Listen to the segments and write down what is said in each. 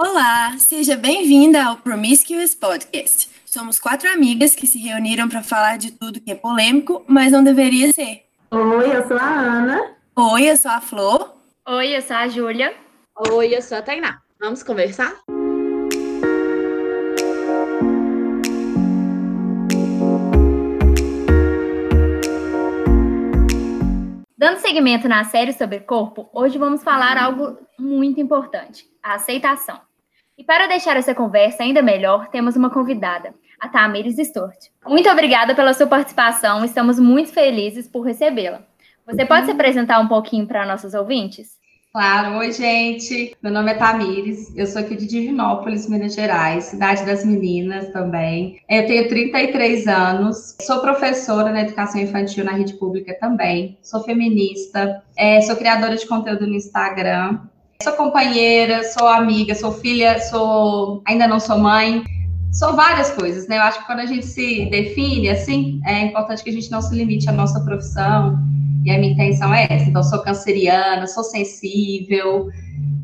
Olá, seja bem-vinda ao Promiscuous Podcast. Somos quatro amigas que se reuniram para falar de tudo que é polêmico, mas não deveria ser. Oi, eu sou a Ana. Oi, eu sou a Flor. Oi, eu sou a Júlia. Oi, eu sou a Tainá. Vamos conversar? Dando seguimento na série sobre corpo, hoje vamos falar algo muito importante: a aceitação. E para deixar essa conversa ainda melhor, temos uma convidada, a Tamires Sturt. Muito obrigada pela sua participação, estamos muito felizes por recebê-la. Você pode se apresentar um pouquinho para nossos ouvintes? Claro, oi gente, meu nome é Tamires, eu sou aqui de Divinópolis, Minas Gerais, cidade das meninas também. Eu tenho 33 anos, sou professora na educação infantil na rede pública também, sou feminista, é, sou criadora de conteúdo no Instagram, sou companheira, sou amiga, sou filha, sou ainda não sou mãe, sou várias coisas, né? Eu acho que quando a gente se define assim, é importante que a gente não se limite à nossa profissão e a minha intenção é essa. Então, sou canceriana, sou sensível,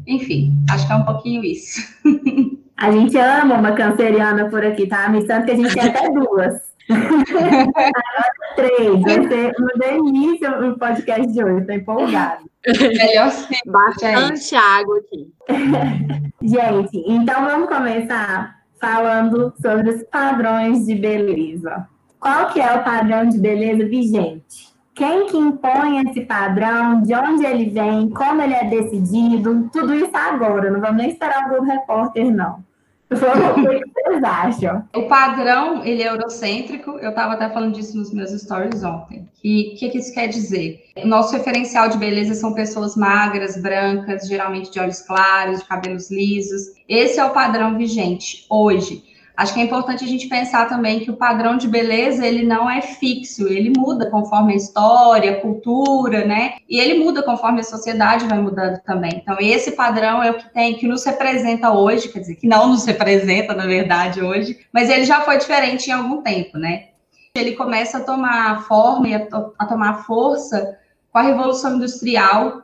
enfim, acho que é um pouquinho isso. A gente ama uma canceriana por aqui, tá? Me tanto que a gente tem até duas. Três. Vai ser uma delícia o podcast de hoje, tô empolgada. Melhor ser. Bastante água aqui. gente, então vamos começar falando sobre os padrões de beleza. Qual que é o padrão de beleza vigente? quem que impõe esse padrão, de onde ele vem, como ele é decidido, tudo isso agora, não vamos nem esperar o Globo Repórter, não. O padrão, ele é eurocêntrico, eu estava até falando disso nos meus stories ontem. E o que, que isso quer dizer? O nosso referencial de beleza são pessoas magras, brancas, geralmente de olhos claros, de cabelos lisos. Esse é o padrão vigente hoje. Acho que é importante a gente pensar também que o padrão de beleza ele não é fixo, ele muda conforme a história, a cultura, né? E ele muda conforme a sociedade vai mudando também. Então esse padrão é o que tem que nos representa hoje, quer dizer, que não nos representa na verdade hoje, mas ele já foi diferente em algum tempo, né? Ele começa a tomar forma e a, a tomar força com a revolução industrial,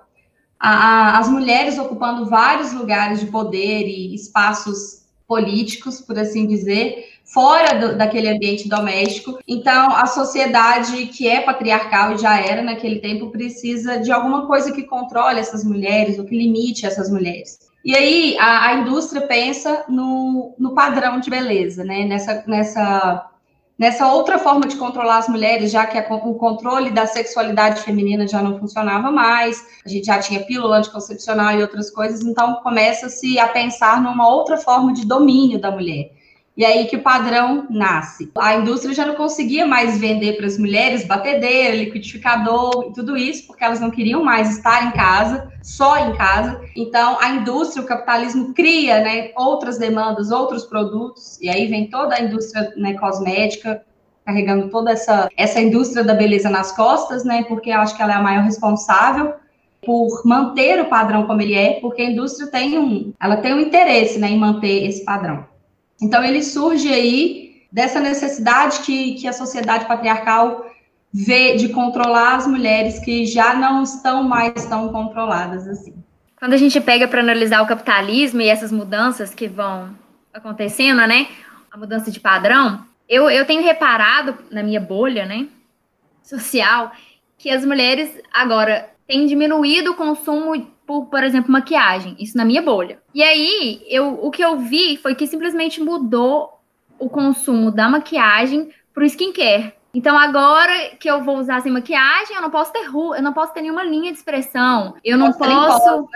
a, a, as mulheres ocupando vários lugares de poder e espaços políticos, por assim dizer, fora do, daquele ambiente doméstico. Então, a sociedade que é patriarcal e já era naquele tempo precisa de alguma coisa que controle essas mulheres, ou que limite essas mulheres. E aí a, a indústria pensa no, no, padrão de beleza, né? Nessa, nessa, nessa outra forma de controlar as mulheres, já que a, o controle da sexualidade feminina já não funcionava mais, a gente já tinha pílula anticoncepcional e outras coisas, então começa-se a pensar numa outra forma de domínio da mulher. E aí que o padrão nasce. A indústria já não conseguia mais vender para as mulheres batedeira, liquidificador tudo isso, porque elas não queriam mais estar em casa, só em casa. Então, a indústria, o capitalismo cria né, outras demandas, outros produtos, e aí vem toda a indústria né, cosmética, carregando toda essa, essa indústria da beleza nas costas, né? Porque eu acho que ela é a maior responsável por manter o padrão como ele é, porque a indústria tem um, ela tem um interesse, né, em manter esse padrão. Então ele surge aí dessa necessidade que, que a sociedade patriarcal vê de controlar as mulheres que já não estão mais tão controladas assim. Quando a gente pega para analisar o capitalismo e essas mudanças que vão acontecendo, né, a mudança de padrão, eu, eu tenho reparado na minha bolha, né, social, que as mulheres agora têm diminuído o consumo por, por exemplo, maquiagem. Isso na minha bolha. E aí, eu, o que eu vi foi que simplesmente mudou o consumo da maquiagem para o skincare. Então agora que eu vou usar sem maquiagem, eu não posso ter ru eu não posso ter nenhuma linha de expressão. Eu não posso.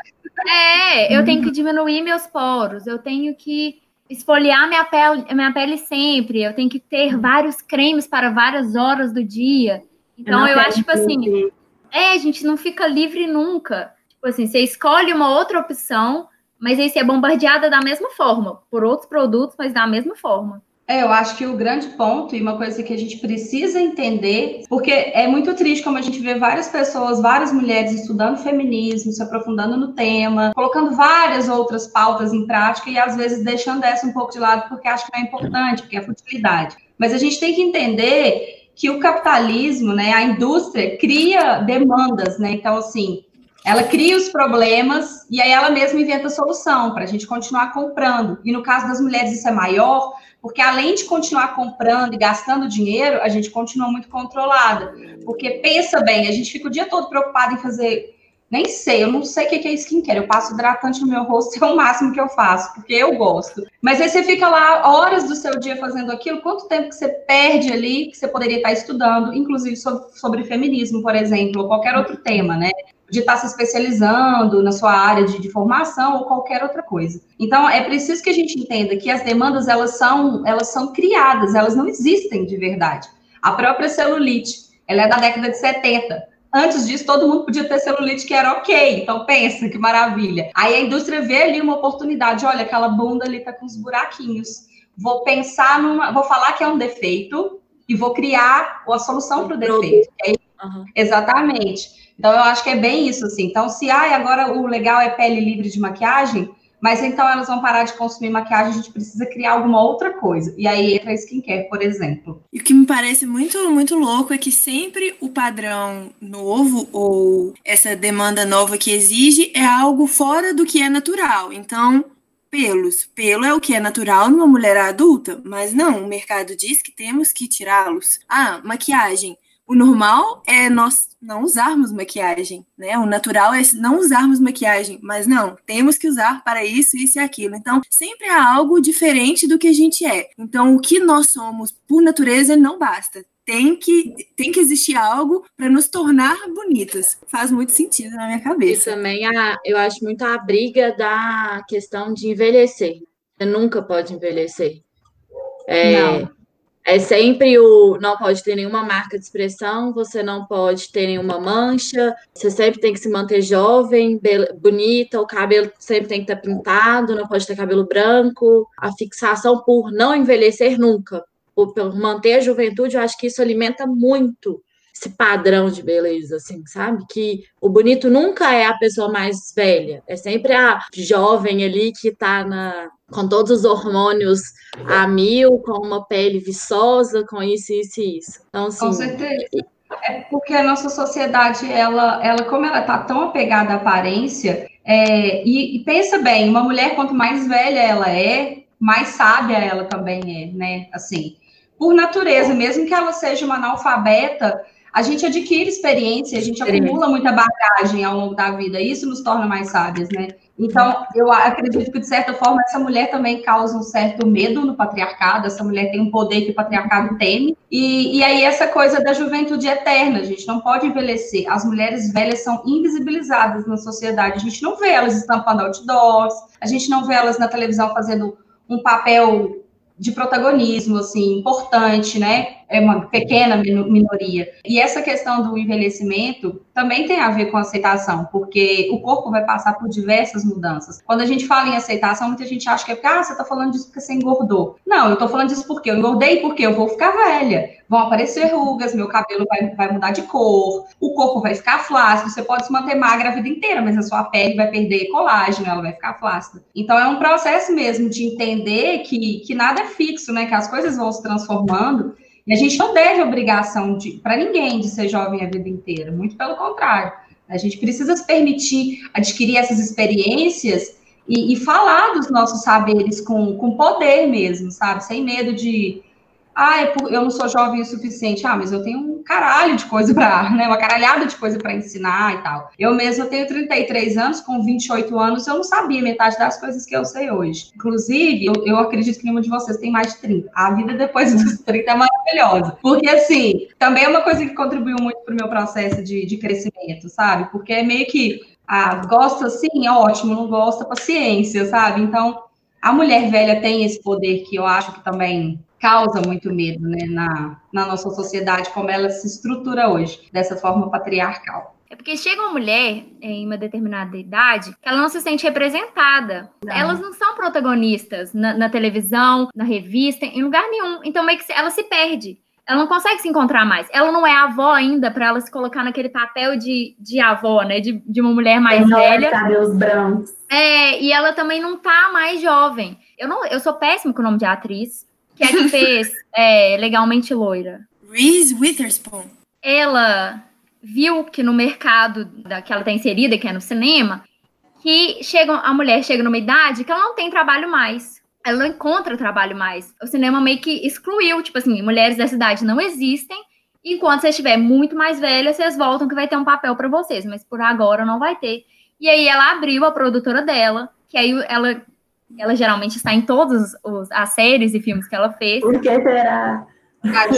É, eu tenho que diminuir meus poros, eu tenho que esfoliar minha pele, minha pele sempre, eu tenho que ter vários cremes para várias horas do dia. Então eu, eu acho tipo assim, é, a gente não fica livre nunca. Tipo assim, você escolhe uma outra opção, mas aí você é bombardeada da mesma forma, por outros produtos, mas da mesma forma. É, eu acho que o grande ponto e uma coisa que a gente precisa entender, porque é muito triste como a gente vê várias pessoas, várias mulheres estudando feminismo, se aprofundando no tema, colocando várias outras pautas em prática e às vezes deixando essa um pouco de lado porque acho que não é importante, porque é futilidade. Mas a gente tem que entender que o capitalismo, né, a indústria cria demandas, né? Então assim, Ela cria os problemas e aí ela mesma inventa a solução para a gente continuar comprando. E no caso das mulheres isso é maior, porque além de continuar comprando e gastando dinheiro, a gente continua muito controlada. Porque pensa bem, a gente fica o dia todo preocupado em fazer nem sei, eu não sei o que é skincare. Eu passo hidratante no meu rosto, é o máximo que eu faço, porque eu gosto. Mas aí você fica lá horas do seu dia fazendo aquilo, quanto tempo que você perde ali, que você poderia estar estudando, inclusive sobre, sobre feminismo, por exemplo, ou qualquer outro tema, né? De estar se especializando na sua área de, de formação ou qualquer outra coisa. Então, é preciso que a gente entenda que as demandas, elas são, elas são criadas, elas não existem de verdade. A própria celulite, ela é da década de 70 Antes disso, todo mundo podia ter celulite que era ok. Então, pensa que maravilha. Aí a indústria vê ali uma oportunidade. Olha, aquela bunda ali tá com os buraquinhos. Vou pensar numa. Vou falar que é um defeito e vou criar a solução para o defeito. Uhum. Exatamente. Então, eu acho que é bem isso, assim. Então, se ah, agora o legal é pele livre de maquiagem, mas então elas vão parar de consumir maquiagem, a gente precisa criar alguma outra coisa. E aí entra a skincare, por exemplo. E o que me parece muito, muito louco é que sempre o padrão novo ou essa demanda nova que exige é algo fora do que é natural. Então, pelos. Pelo é o que é natural numa mulher adulta, mas não, o mercado diz que temos que tirá-los. Ah, maquiagem. O normal é nós não usarmos maquiagem, né? O natural é não usarmos maquiagem, mas não, temos que usar para isso, isso e aquilo. Então, sempre há algo diferente do que a gente é. Então, o que nós somos por natureza não basta. Tem que, tem que existir algo para nos tornar bonitas. Faz muito sentido na minha cabeça. E também a, eu acho muito a briga da questão de envelhecer. Você nunca pode envelhecer. É, não é sempre o não pode ter nenhuma marca de expressão, você não pode ter nenhuma mancha, você sempre tem que se manter jovem, bonita, o cabelo sempre tem que estar pintado, não pode ter cabelo branco. A fixação por não envelhecer nunca, por, por manter a juventude, eu acho que isso alimenta muito esse padrão de beleza, assim, sabe? Que o bonito nunca é a pessoa mais velha, é sempre a jovem ali que tá na, com todos os hormônios a mil, com uma pele viçosa, com isso, isso e isso. Então, assim, com certeza. É porque a nossa sociedade, ela, ela como ela tá tão apegada à aparência, é, e, e pensa bem, uma mulher, quanto mais velha ela é, mais sábia ela também é, né? Assim, por natureza, mesmo que ela seja uma analfabeta, a gente adquire experiência, a gente acumula muita bagagem ao longo da vida, e isso nos torna mais sábias, né? Então, eu acredito que, de certa forma, essa mulher também causa um certo medo no patriarcado, essa mulher tem um poder que o patriarcado teme, e, e aí essa coisa da juventude eterna, a gente não pode envelhecer. As mulheres velhas são invisibilizadas na sociedade, a gente não vê elas estampando outdoors, a gente não vê elas na televisão fazendo um papel de protagonismo, assim, importante, né? É uma pequena minoria. E essa questão do envelhecimento também tem a ver com aceitação, porque o corpo vai passar por diversas mudanças. Quando a gente fala em aceitação, muita gente acha que é porque, ah, você tá falando disso porque você engordou. Não, eu tô falando disso porque eu engordei porque eu vou ficar velha. Vão aparecer rugas, meu cabelo vai, vai mudar de cor, o corpo vai ficar flácido. Você pode se manter magra a vida inteira, mas a sua pele vai perder colágeno, ela vai ficar flácida. Então é um processo mesmo de entender que, que nada é fixo, né? Que as coisas vão se transformando. E a gente não deve obrigação para ninguém de ser jovem a vida inteira, muito pelo contrário. A gente precisa se permitir adquirir essas experiências e, e falar dos nossos saberes com, com poder mesmo, sabe? Sem medo de ah, é eu não sou jovem o suficiente. Ah, mas eu tenho um caralho de coisa para, né? Uma caralhada de coisa para ensinar e tal. Eu mesma tenho 33 anos, com 28 anos, eu não sabia metade das coisas que eu sei hoje. Inclusive, eu, eu acredito que nenhuma de vocês tem mais de 30. A vida depois dos 30 é maravilhosa. Porque, assim, também é uma coisa que contribuiu muito para o meu processo de, de crescimento, sabe? Porque é meio que, ah, gosta sim, ótimo, não gosta, paciência, sabe? Então, a mulher velha tem esse poder que eu acho que também causa muito medo né, na, na nossa sociedade, como ela se estrutura hoje, dessa forma patriarcal. É porque chega uma mulher em uma determinada idade que ela não se sente representada. Não. Elas não são protagonistas na, na, televisão, na revista, em lugar nenhum. Então, meio que ela se perde. Ela não consegue se encontrar mais. Ela não é avó ainda para ela se colocar naquele papel de, de avó, né? De, de uma mulher mais Tem velha. Cabelos brancos. É, e ela também não tá mais jovem. Eu, não, eu sou péssima com o nome de atriz que é que fez é, Legalmente Loira? Reese Witherspoon. Ela viu que no mercado da, que ela está inserida, que é no cinema, que chega, a mulher chega numa idade que ela não tem trabalho mais. Ela não encontra trabalho mais. O cinema meio que excluiu, tipo assim, mulheres dessa idade não existem. Enquanto você estiver muito mais velha, vocês voltam que vai ter um papel para vocês, mas por agora não vai ter. E aí ela abriu a produtora dela, que aí ela, ela geralmente está em todas as séries e filmes que ela fez. Por que será?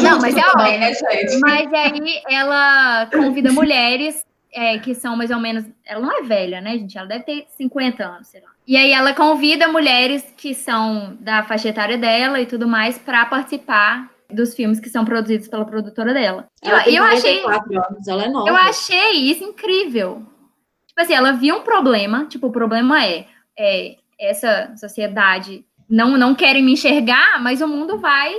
Não, mas é óbvio. Né, mas aí ela convida mulheres é, que são mais ou menos. Ela não é velha, né, gente? Ela deve ter 50 anos, sei lá. E aí ela convida mulheres que são da faixa etária dela e tudo mais para participar dos filmes que são produzidos pela produtora dela. Ela eu, eu achei. Anos, ela é nova. Eu achei isso incrível. Tipo assim, ela viu um problema. Tipo, o problema é, é essa sociedade não não querem me enxergar, mas o mundo vai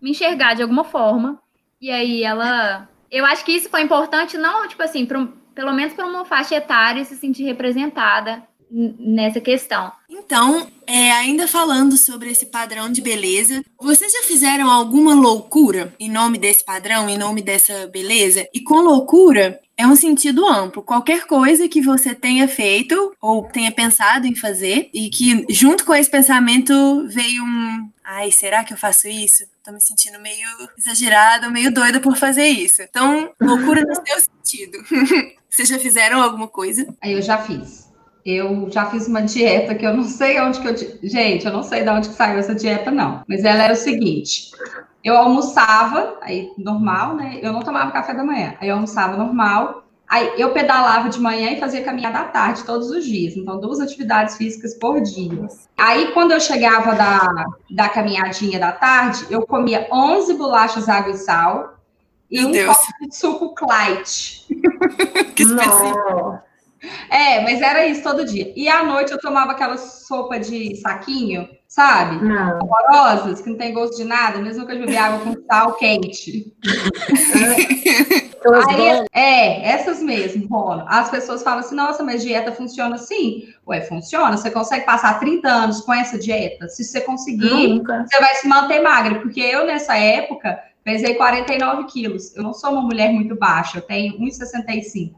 me enxergar de alguma forma. E aí ela. Eu acho que isso foi importante, não, tipo assim, pra, pelo menos para uma faixa etária se sentir representada nessa questão. Então, é, ainda falando sobre esse padrão de beleza, vocês já fizeram alguma loucura em nome desse padrão, em nome dessa beleza? E com loucura é um sentido amplo. Qualquer coisa que você tenha feito ou tenha pensado em fazer e que junto com esse pensamento veio um, ai, será que eu faço isso? Tô me sentindo meio exagerada, meio doida por fazer isso. Então, loucura no seu sentido. Vocês já fizeram alguma coisa? Eu já fiz. Eu já fiz uma dieta que eu não sei onde que eu. Gente, eu não sei de onde que saiu essa dieta, não. Mas ela era o seguinte: eu almoçava, aí normal, né? Eu não tomava café da manhã. Aí eu almoçava normal. Aí eu pedalava de manhã e fazia caminhada à tarde todos os dias. Então, duas atividades físicas por dia. Aí, quando eu chegava da, da caminhadinha da tarde, eu comia 11 bolachas água e sal e Meu um Deus. copo de suco Clyde. que específico. É, mas era isso todo dia. E à noite eu tomava aquela sopa de saquinho, sabe? Não. Horrorosas, que não tem gosto de nada, mesmo que eu beber água com sal quente. Aí, é, essas mesmo, Rono. As pessoas falam assim, nossa, mas dieta funciona assim? Ué, funciona. Você consegue passar 30 anos com essa dieta? Se você conseguir, Nunca. você vai se manter magra. Porque eu, nessa época, pesei 49 quilos. Eu não sou uma mulher muito baixa, eu tenho 1,65.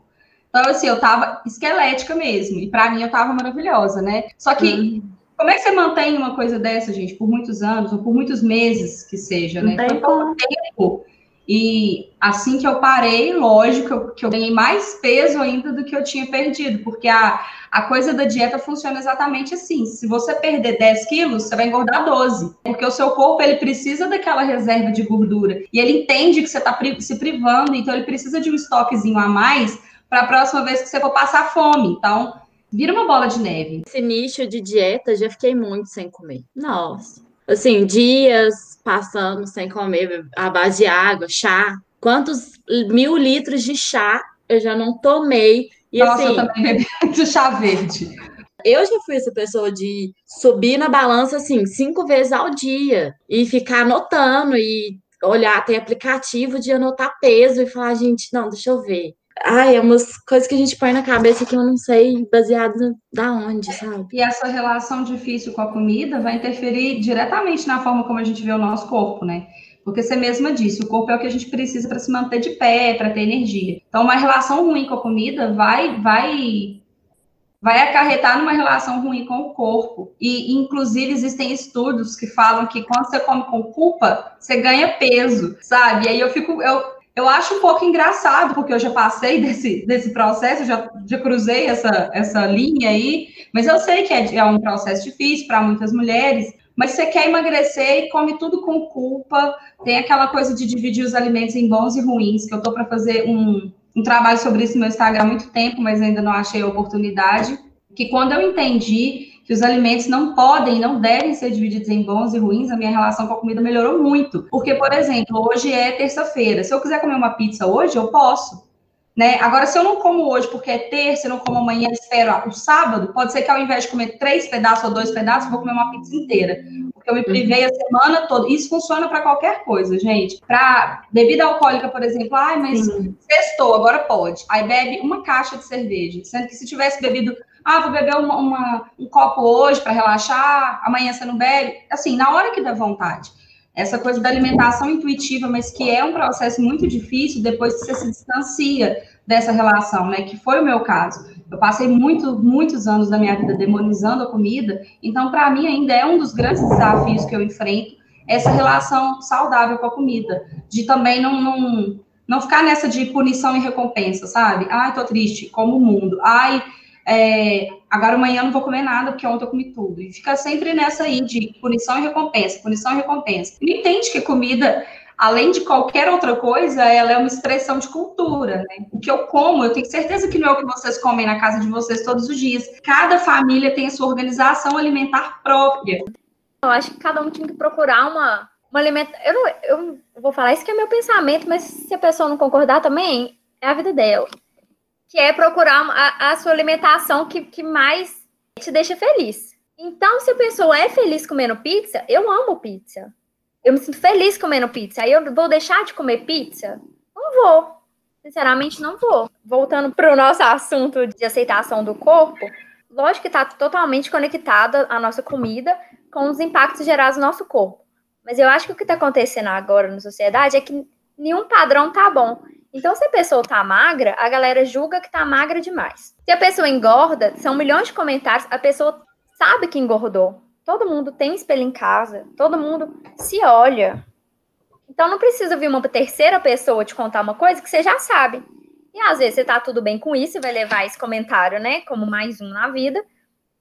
Então, assim, eu tava esquelética mesmo. E para mim eu tava maravilhosa, né? Só que. Uhum. Como é que você mantém uma coisa dessa, gente, por muitos anos, ou por muitos meses que seja, né? Por pouco tempo. E assim que eu parei, lógico eu, que eu ganhei mais peso ainda do que eu tinha perdido, porque a, a coisa da dieta funciona exatamente assim. Se você perder 10 quilos, você vai engordar 12, porque o seu corpo ele precisa daquela reserva de gordura e ele entende que você está se privando, então ele precisa de um estoquezinho a mais para a próxima vez que você for passar fome. Então, vira uma bola de neve. Esse nicho de dieta, já fiquei muito sem comer. Nossa. Assim, dias passando sem comer, a base de água, chá. Quantos mil litros de chá eu já não tomei? E, Nossa, assim, eu também bebi muito chá verde. Eu já fui essa pessoa de subir na balança assim cinco vezes ao dia e ficar anotando e olhar, ter aplicativo de anotar peso e falar, gente, não, deixa eu ver. Ai, é umas coisas que a gente põe na cabeça que eu não sei baseado da onde, sabe? E essa relação difícil com a comida vai interferir diretamente na forma como a gente vê o nosso corpo, né? Porque você mesma disse, o corpo é o que a gente precisa para se manter de pé, para ter energia. Então, uma relação ruim com a comida vai, vai, vai acarretar numa relação ruim com o corpo. E, inclusive, existem estudos que falam que quando você come com culpa, você ganha peso, sabe? E aí eu fico, eu, eu acho um pouco engraçado, porque eu já passei desse, desse processo, já, já cruzei essa, essa linha aí, mas eu sei que é, é um processo difícil para muitas mulheres, mas você quer emagrecer e come tudo com culpa, tem aquela coisa de dividir os alimentos em bons e ruins, que eu estou para fazer um, um trabalho sobre isso no meu Instagram há muito tempo, mas ainda não achei a oportunidade, que quando eu entendi que os alimentos não podem, não devem ser divididos em bons e ruins, a minha relação com a comida melhorou muito. Porque, por exemplo, hoje é terça-feira. Se eu quiser comer uma pizza hoje, eu posso. Né? Agora, se eu não como hoje porque é terça, eu não como amanhã, espero o sábado, pode ser que ao invés de comer três pedaços ou dois pedaços, eu vou comer uma pizza inteira. Porque eu me privei a semana toda. Isso funciona para qualquer coisa, gente. Para bebida alcoólica, por exemplo, ai, mas Sim. sextou, agora pode. Aí bebe uma caixa de cerveja. Sendo que se tivesse bebido ah, vou beber uma, uma, um copo hoje para relaxar, amanhã você não bebe. Assim, na hora que dá vontade. Essa coisa da alimentação intuitiva, mas que é um processo muito difícil depois que você se distancia dessa relação, né? Que foi o meu caso. Eu passei muito, muitos anos da minha vida demonizando a comida, então, para mim, ainda é um dos grandes desafios que eu enfrento essa relação saudável com a comida, de também não, não, não ficar nessa de punição e recompensa, sabe? Ai, tô triste, como o mundo. Ai, é, agora amanhã não vou comer nada porque ontem eu comi tudo. E fica sempre nessa aí de punição e recompensa, punição e recompensa. Não entende que comida, além de qualquer outra coisa, ela é uma expressão de cultura, né? O que eu como, eu tenho certeza que não é o que vocês comem na casa de vocês todos os dias. Cada família tem a sua organização alimentar própria. Eu acho que cada um tinha que procurar uma, uma alimentação. Eu, não, eu vou falar isso que é meu pensamento, mas se a pessoa não concordar também, é a vida dela que é procurar a, a sua alimentação que, que mais te deixa feliz. Então, se a pessoa é feliz comendo pizza, eu amo pizza. Eu me sinto feliz comendo pizza. Aí eu vou deixar de comer pizza? Não vou. Sinceramente, não vou. Voltando para o nosso assunto de aceitação do corpo, lógico que está totalmente conectada a nossa comida com os impactos gerados no nosso corpo. Mas eu acho que o que está acontecendo agora na sociedade é que nenhum padrão tá bom. Então, se a pessoa tá magra, a galera julga que tá magra demais. Se a pessoa engorda, são milhões de comentários, a pessoa sabe que engordou. Todo mundo tem espelho em casa, todo mundo se olha. Então, não precisa vir uma terceira pessoa te contar uma coisa que você já sabe. E às vezes você tá tudo bem com isso e vai levar esse comentário, né, como mais um na vida.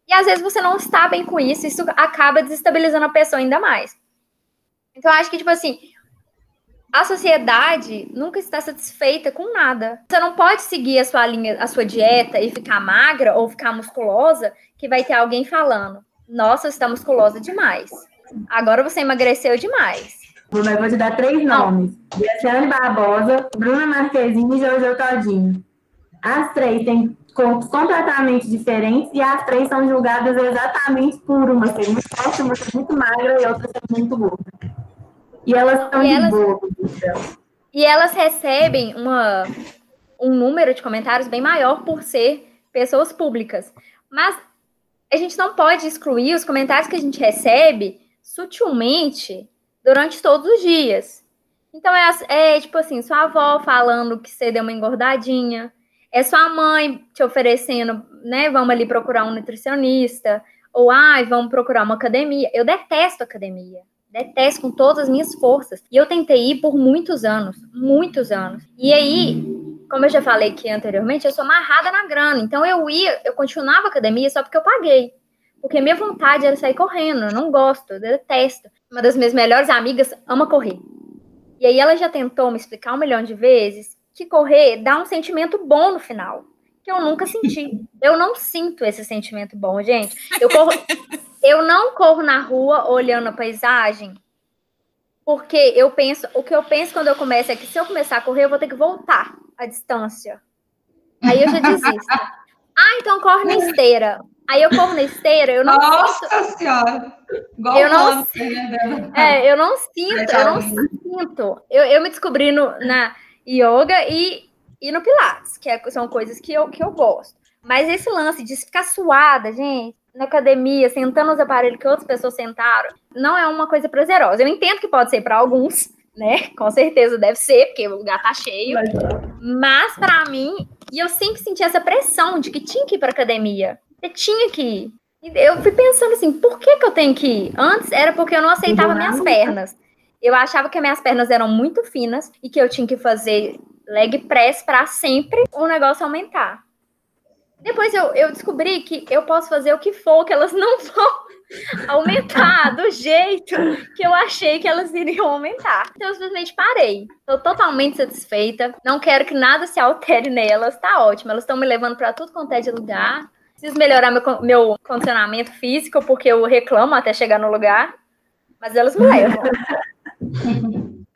E às vezes você não está bem com isso, isso acaba desestabilizando a pessoa ainda mais. Então, eu acho que, tipo assim, a sociedade nunca está satisfeita com nada. Você não pode seguir a sua linha, a sua dieta e ficar magra ou ficar musculosa, que vai ter alguém falando: "Nossa, você está musculosa demais. Agora você emagreceu demais." Bruna, eu vou te dar três nomes: Graciane Barbosa, Bruna Marquezine e Jojo Todinho. As três têm corpos completamente diferentes e as três são julgadas exatamente por uma ser muito forte, uma ser muito magra e outra ser muito gorda. E elas estão de elas, boa. E elas recebem uma, um número de comentários bem maior por ser pessoas públicas. Mas a gente não pode excluir os comentários que a gente recebe sutilmente durante todos os dias. Então é, é tipo assim, sua avó falando que você deu uma engordadinha, é sua mãe te oferecendo, né, vamos ali procurar um nutricionista, ou ai, vamos procurar uma academia. Eu detesto academia. Detesto com todas as minhas forças. E eu tentei ir por muitos anos, muitos anos. E aí, como eu já falei aqui anteriormente, eu sou amarrada na grana. Então eu ia, eu continuava a academia só porque eu paguei. Porque minha vontade era sair correndo, eu não gosto, eu detesto. Uma das minhas melhores amigas ama correr. E aí ela já tentou me explicar um milhão de vezes que correr dá um sentimento bom no final, que eu nunca senti. Eu não sinto esse sentimento bom, gente. Eu corro Eu não corro na rua olhando a paisagem, porque eu penso, o que eu penso quando eu começo é que se eu começar a correr, eu vou ter que voltar a distância. Aí eu já desisto. ah, então corre na esteira. Aí eu corro na esteira, eu não Nossa sinto. senhora! Igual eu não, né, é, eu não sinto, eu não sinto. Eu, eu me descobri no, na yoga e, e no Pilates, que é, são coisas que eu, que eu gosto. Mas esse lance de ficar suada, gente, na academia, sentando nos aparelhos que outras pessoas sentaram, não é uma coisa prazerosa. Eu entendo que pode ser para alguns, né? Com certeza deve ser, porque o lugar tá cheio. Mas para mim, e eu sempre senti essa pressão de que tinha que ir para academia. Eu tinha que ir. Eu fui pensando assim, por que, que eu tenho que ir? Antes era porque eu não aceitava minhas pernas. Eu achava que minhas pernas eram muito finas e que eu tinha que fazer leg press para sempre o negócio aumentar. Depois eu, eu descobri que eu posso fazer o que for, que elas não vão aumentar do jeito que eu achei que elas iriam aumentar. Então eu simplesmente parei. Estou totalmente satisfeita. Não quero que nada se altere nelas. Tá ótimo. Elas estão me levando para tudo quanto é de lugar. Preciso melhorar meu, meu condicionamento físico, porque eu reclamo até chegar no lugar. Mas elas me levam.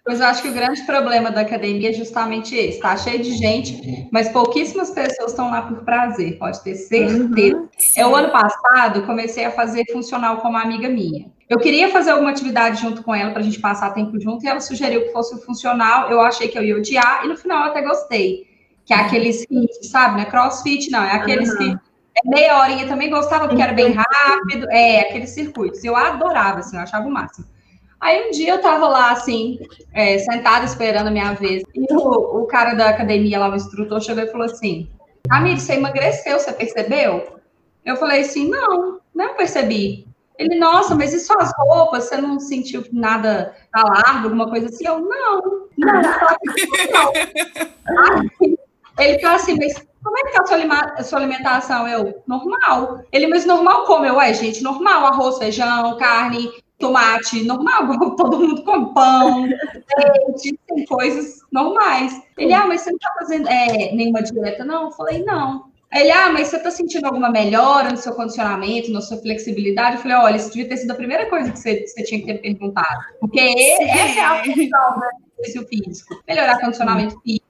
Pois eu acho que o grande problema da academia é justamente esse. Está cheio de gente, mas pouquíssimas pessoas estão lá por prazer, pode ter certeza. Uhum, eu, ano passado, comecei a fazer funcional com uma amiga minha. Eu queria fazer alguma atividade junto com ela para a gente passar tempo junto, e ela sugeriu que fosse o funcional. Eu achei que eu ia odiar, e no final eu até gostei. Que é aqueles que, sabe, né? Crossfit, não, é aqueles uhum. que é meia horinha também gostava, porque era bem rápido. É, aqueles circuitos. Eu adorava, assim, eu achava o máximo. Aí um dia eu tava lá, assim, é, sentada esperando a minha vez. E o, o cara da academia lá, o instrutor, chegou e falou assim: Amigo, você emagreceu, você percebeu? Eu falei assim: não, não percebi. Ele, nossa, mas e suas roupas? Você não sentiu nada tá largo, alguma coisa assim? Eu, não, não, não. Ele falou assim, mas como é que tá a sua, alimentação? Eu, normal. Ele, mas normal como? Eu, é, gente, normal, arroz, feijão, carne, tomate, normal, todo mundo com pão, leite, tem coisas normais. Ele, ah, mas você não tá fazendo é, nenhuma dieta? Não, eu falei, não. Ele, ah, mas você tá sentindo alguma melhora no seu condicionamento, na sua flexibilidade? Eu falei, olha, isso devia ter sido a primeira coisa que você, você tinha que ter perguntado. Porque essa é a função do exercício físico. Melhorar condicionamento físico,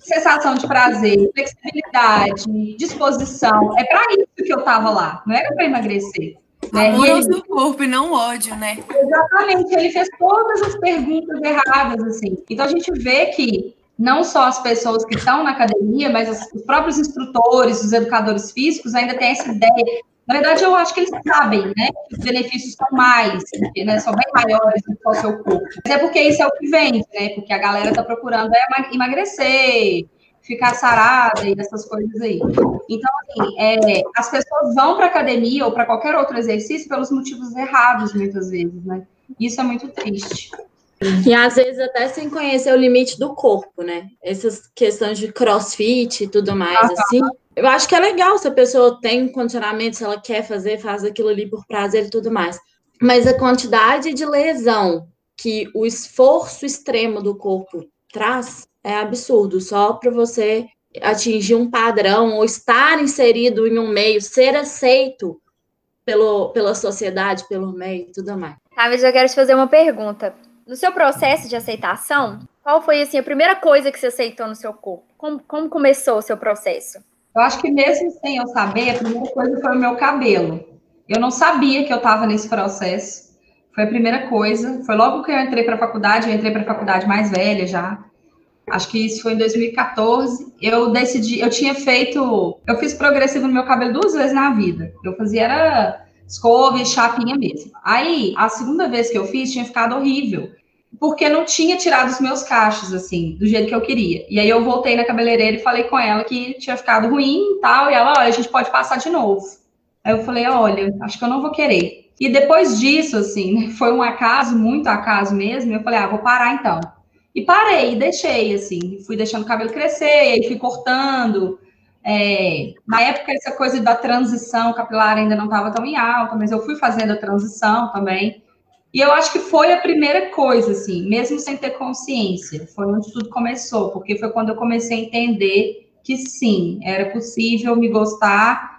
sensação de prazer, flexibilidade, disposição. É para isso que eu tava lá, não era para emagrecer. Né? Amor ao seu corpo e não ódio, né? Exatamente, ele fez todas as perguntas erradas, assim. Então a gente vê que não só as pessoas que estão na academia, mas os próprios instrutores, os educadores físicos ainda têm essa ideia. Na verdade, eu acho que eles sabem, né? Que os benefícios são mais, né, são bem maiores do que o seu corpo. Mas é porque isso é o que vende, né? Porque a galera está procurando é emagrecer, ficar sarada e essas coisas aí. Então, assim, é, as pessoas vão para academia ou para qualquer outro exercício pelos motivos errados, muitas vezes, né? Isso é muito triste. E às vezes até sem conhecer o limite do corpo, né? Essas questões de crossfit e tudo mais, ah, assim. Eu acho que é legal se a pessoa tem um condicionamento, se ela quer fazer, faz aquilo ali por prazer e tudo mais. Mas a quantidade de lesão que o esforço extremo do corpo traz é absurdo, só para você atingir um padrão ou estar inserido em um meio, ser aceito pelo, pela sociedade, pelo meio e tudo mais. Talvez eu quero te fazer uma pergunta. No seu processo de aceitação, qual foi assim a primeira coisa que você aceitou no seu corpo? Como, como começou o seu processo? Eu acho que mesmo sem eu saber, a primeira coisa foi o meu cabelo. Eu não sabia que eu estava nesse processo. Foi a primeira coisa. Foi logo que eu entrei para a faculdade, eu entrei para a faculdade mais velha já acho que isso foi em 2014. Eu decidi, eu tinha feito, eu fiz progressivo no meu cabelo duas vezes na vida. Eu fazia era escova e chapinha mesmo. Aí, a segunda vez que eu fiz tinha ficado horrível, porque não tinha tirado os meus cachos assim, do jeito que eu queria. E aí eu voltei na cabeleireira e falei com ela que tinha ficado ruim e tal, e ela, olha, a gente pode passar de novo. Aí eu falei, olha, acho que eu não vou querer. E depois disso, assim, foi um acaso, muito acaso mesmo, eu falei, ah, vou parar então. E parei, deixei, assim, fui deixando o cabelo crescer, fui cortando. É, na época, essa coisa da transição capilar ainda não estava tão em alta, mas eu fui fazendo a transição também. E eu acho que foi a primeira coisa, assim, mesmo sem ter consciência, foi onde tudo começou, porque foi quando eu comecei a entender que sim, era possível me gostar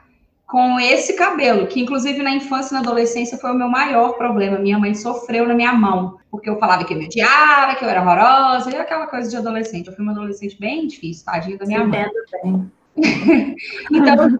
com esse cabelo, que inclusive na infância e na adolescência foi o meu maior problema. Minha mãe sofreu na minha mão, porque eu falava que eu me odiava, que eu era horrorosa, e aquela coisa de adolescente. Eu fui uma adolescente bem difícil, tadinha da minha mãe. Bem. então, assim,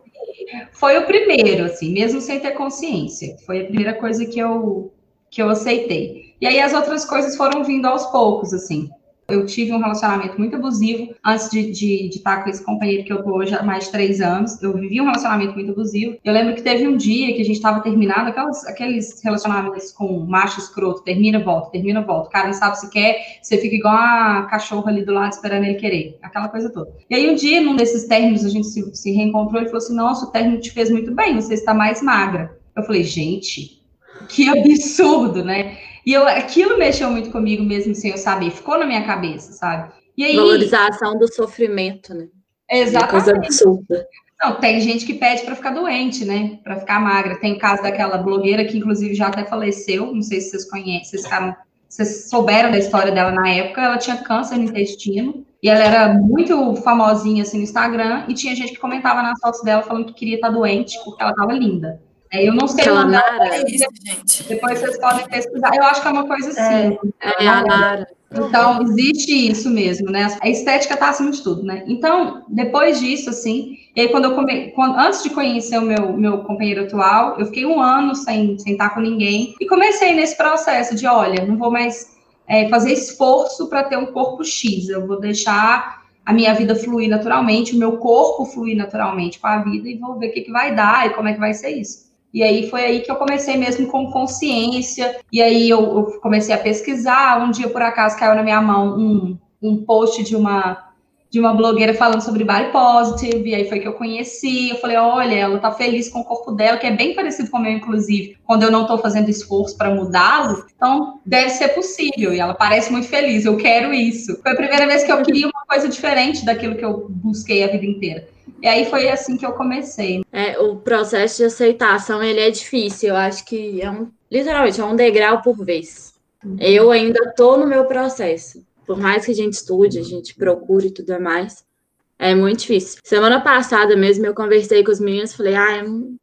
foi o primeiro, assim, mesmo sem ter consciência. Foi a primeira coisa que eu, que eu aceitei. E aí as outras coisas foram vindo aos poucos, assim. Eu tive um relacionamento muito abusivo antes de, de, de estar com esse companheiro que eu tô hoje há mais de três anos. Eu vivi um relacionamento muito abusivo. Eu lembro que teve um dia que a gente estava terminando aquelas, aqueles relacionamentos com macho escroto, termina, volta, termina, volta. O cara não sabe se quer, você fica igual a cachorro ali do lado esperando ele querer. Aquela coisa toda. E aí um dia, num desses términos, a gente se, se reencontrou e falou assim: Nossa, o término te fez muito bem, você está mais magra. Eu falei, gente, que absurdo, né? E eu, aquilo mexeu muito comigo mesmo sem eu saber, ficou na minha cabeça, sabe? E aí, Valorização do sofrimento, né? Exatamente. Coisa absurda. Não, tem gente que pede para ficar doente, né? Para ficar magra. Tem o caso daquela blogueira que, inclusive, já até faleceu. Não sei se vocês conhecem, vocês, ficaram, vocês souberam da história dela na época. Ela tinha câncer no intestino e ela era muito famosinha assim no Instagram. E tinha gente que comentava nas fotos dela falando que queria estar doente porque ela estava linda. É, eu não sei o Nara. É isso, gente. Depois vocês podem pesquisar. Eu acho que é uma coisa assim. É, é a Nara. Então, existe isso mesmo, né? A estética está acima de tudo, né? Então, depois disso, assim, e aí quando eu come... quando, antes de conhecer o meu, meu companheiro atual, eu fiquei um ano sem, sem estar com ninguém e comecei nesse processo de, olha, não vou mais é, fazer esforço para ter um corpo X, eu vou deixar a minha vida fluir naturalmente, o meu corpo fluir naturalmente com a vida e vou ver o que, que vai dar e como é que vai ser isso. E aí foi aí que eu comecei mesmo com consciência. E aí eu, eu comecei a pesquisar. Um dia, por acaso, caiu na minha mão um, um post de uma de uma blogueira falando sobre body positive, e aí foi que eu conheci, eu falei, olha, ela tá feliz com o corpo dela, que é bem parecido com o meu, inclusive, quando eu não tô fazendo esforço para mudá-lo, então deve ser possível, e ela parece muito feliz, eu quero isso. Foi a primeira vez que eu queria uma coisa diferente daquilo que eu busquei a vida inteira. E aí foi assim que eu comecei. É, o processo de aceitação, ele é difícil, eu acho que é um, literalmente, é um degrau por vez. Eu ainda tô no meu processo por mais que a gente estude, a gente procure e tudo mais, é muito difícil. Semana passada mesmo eu conversei com os meninos, falei, ah, eu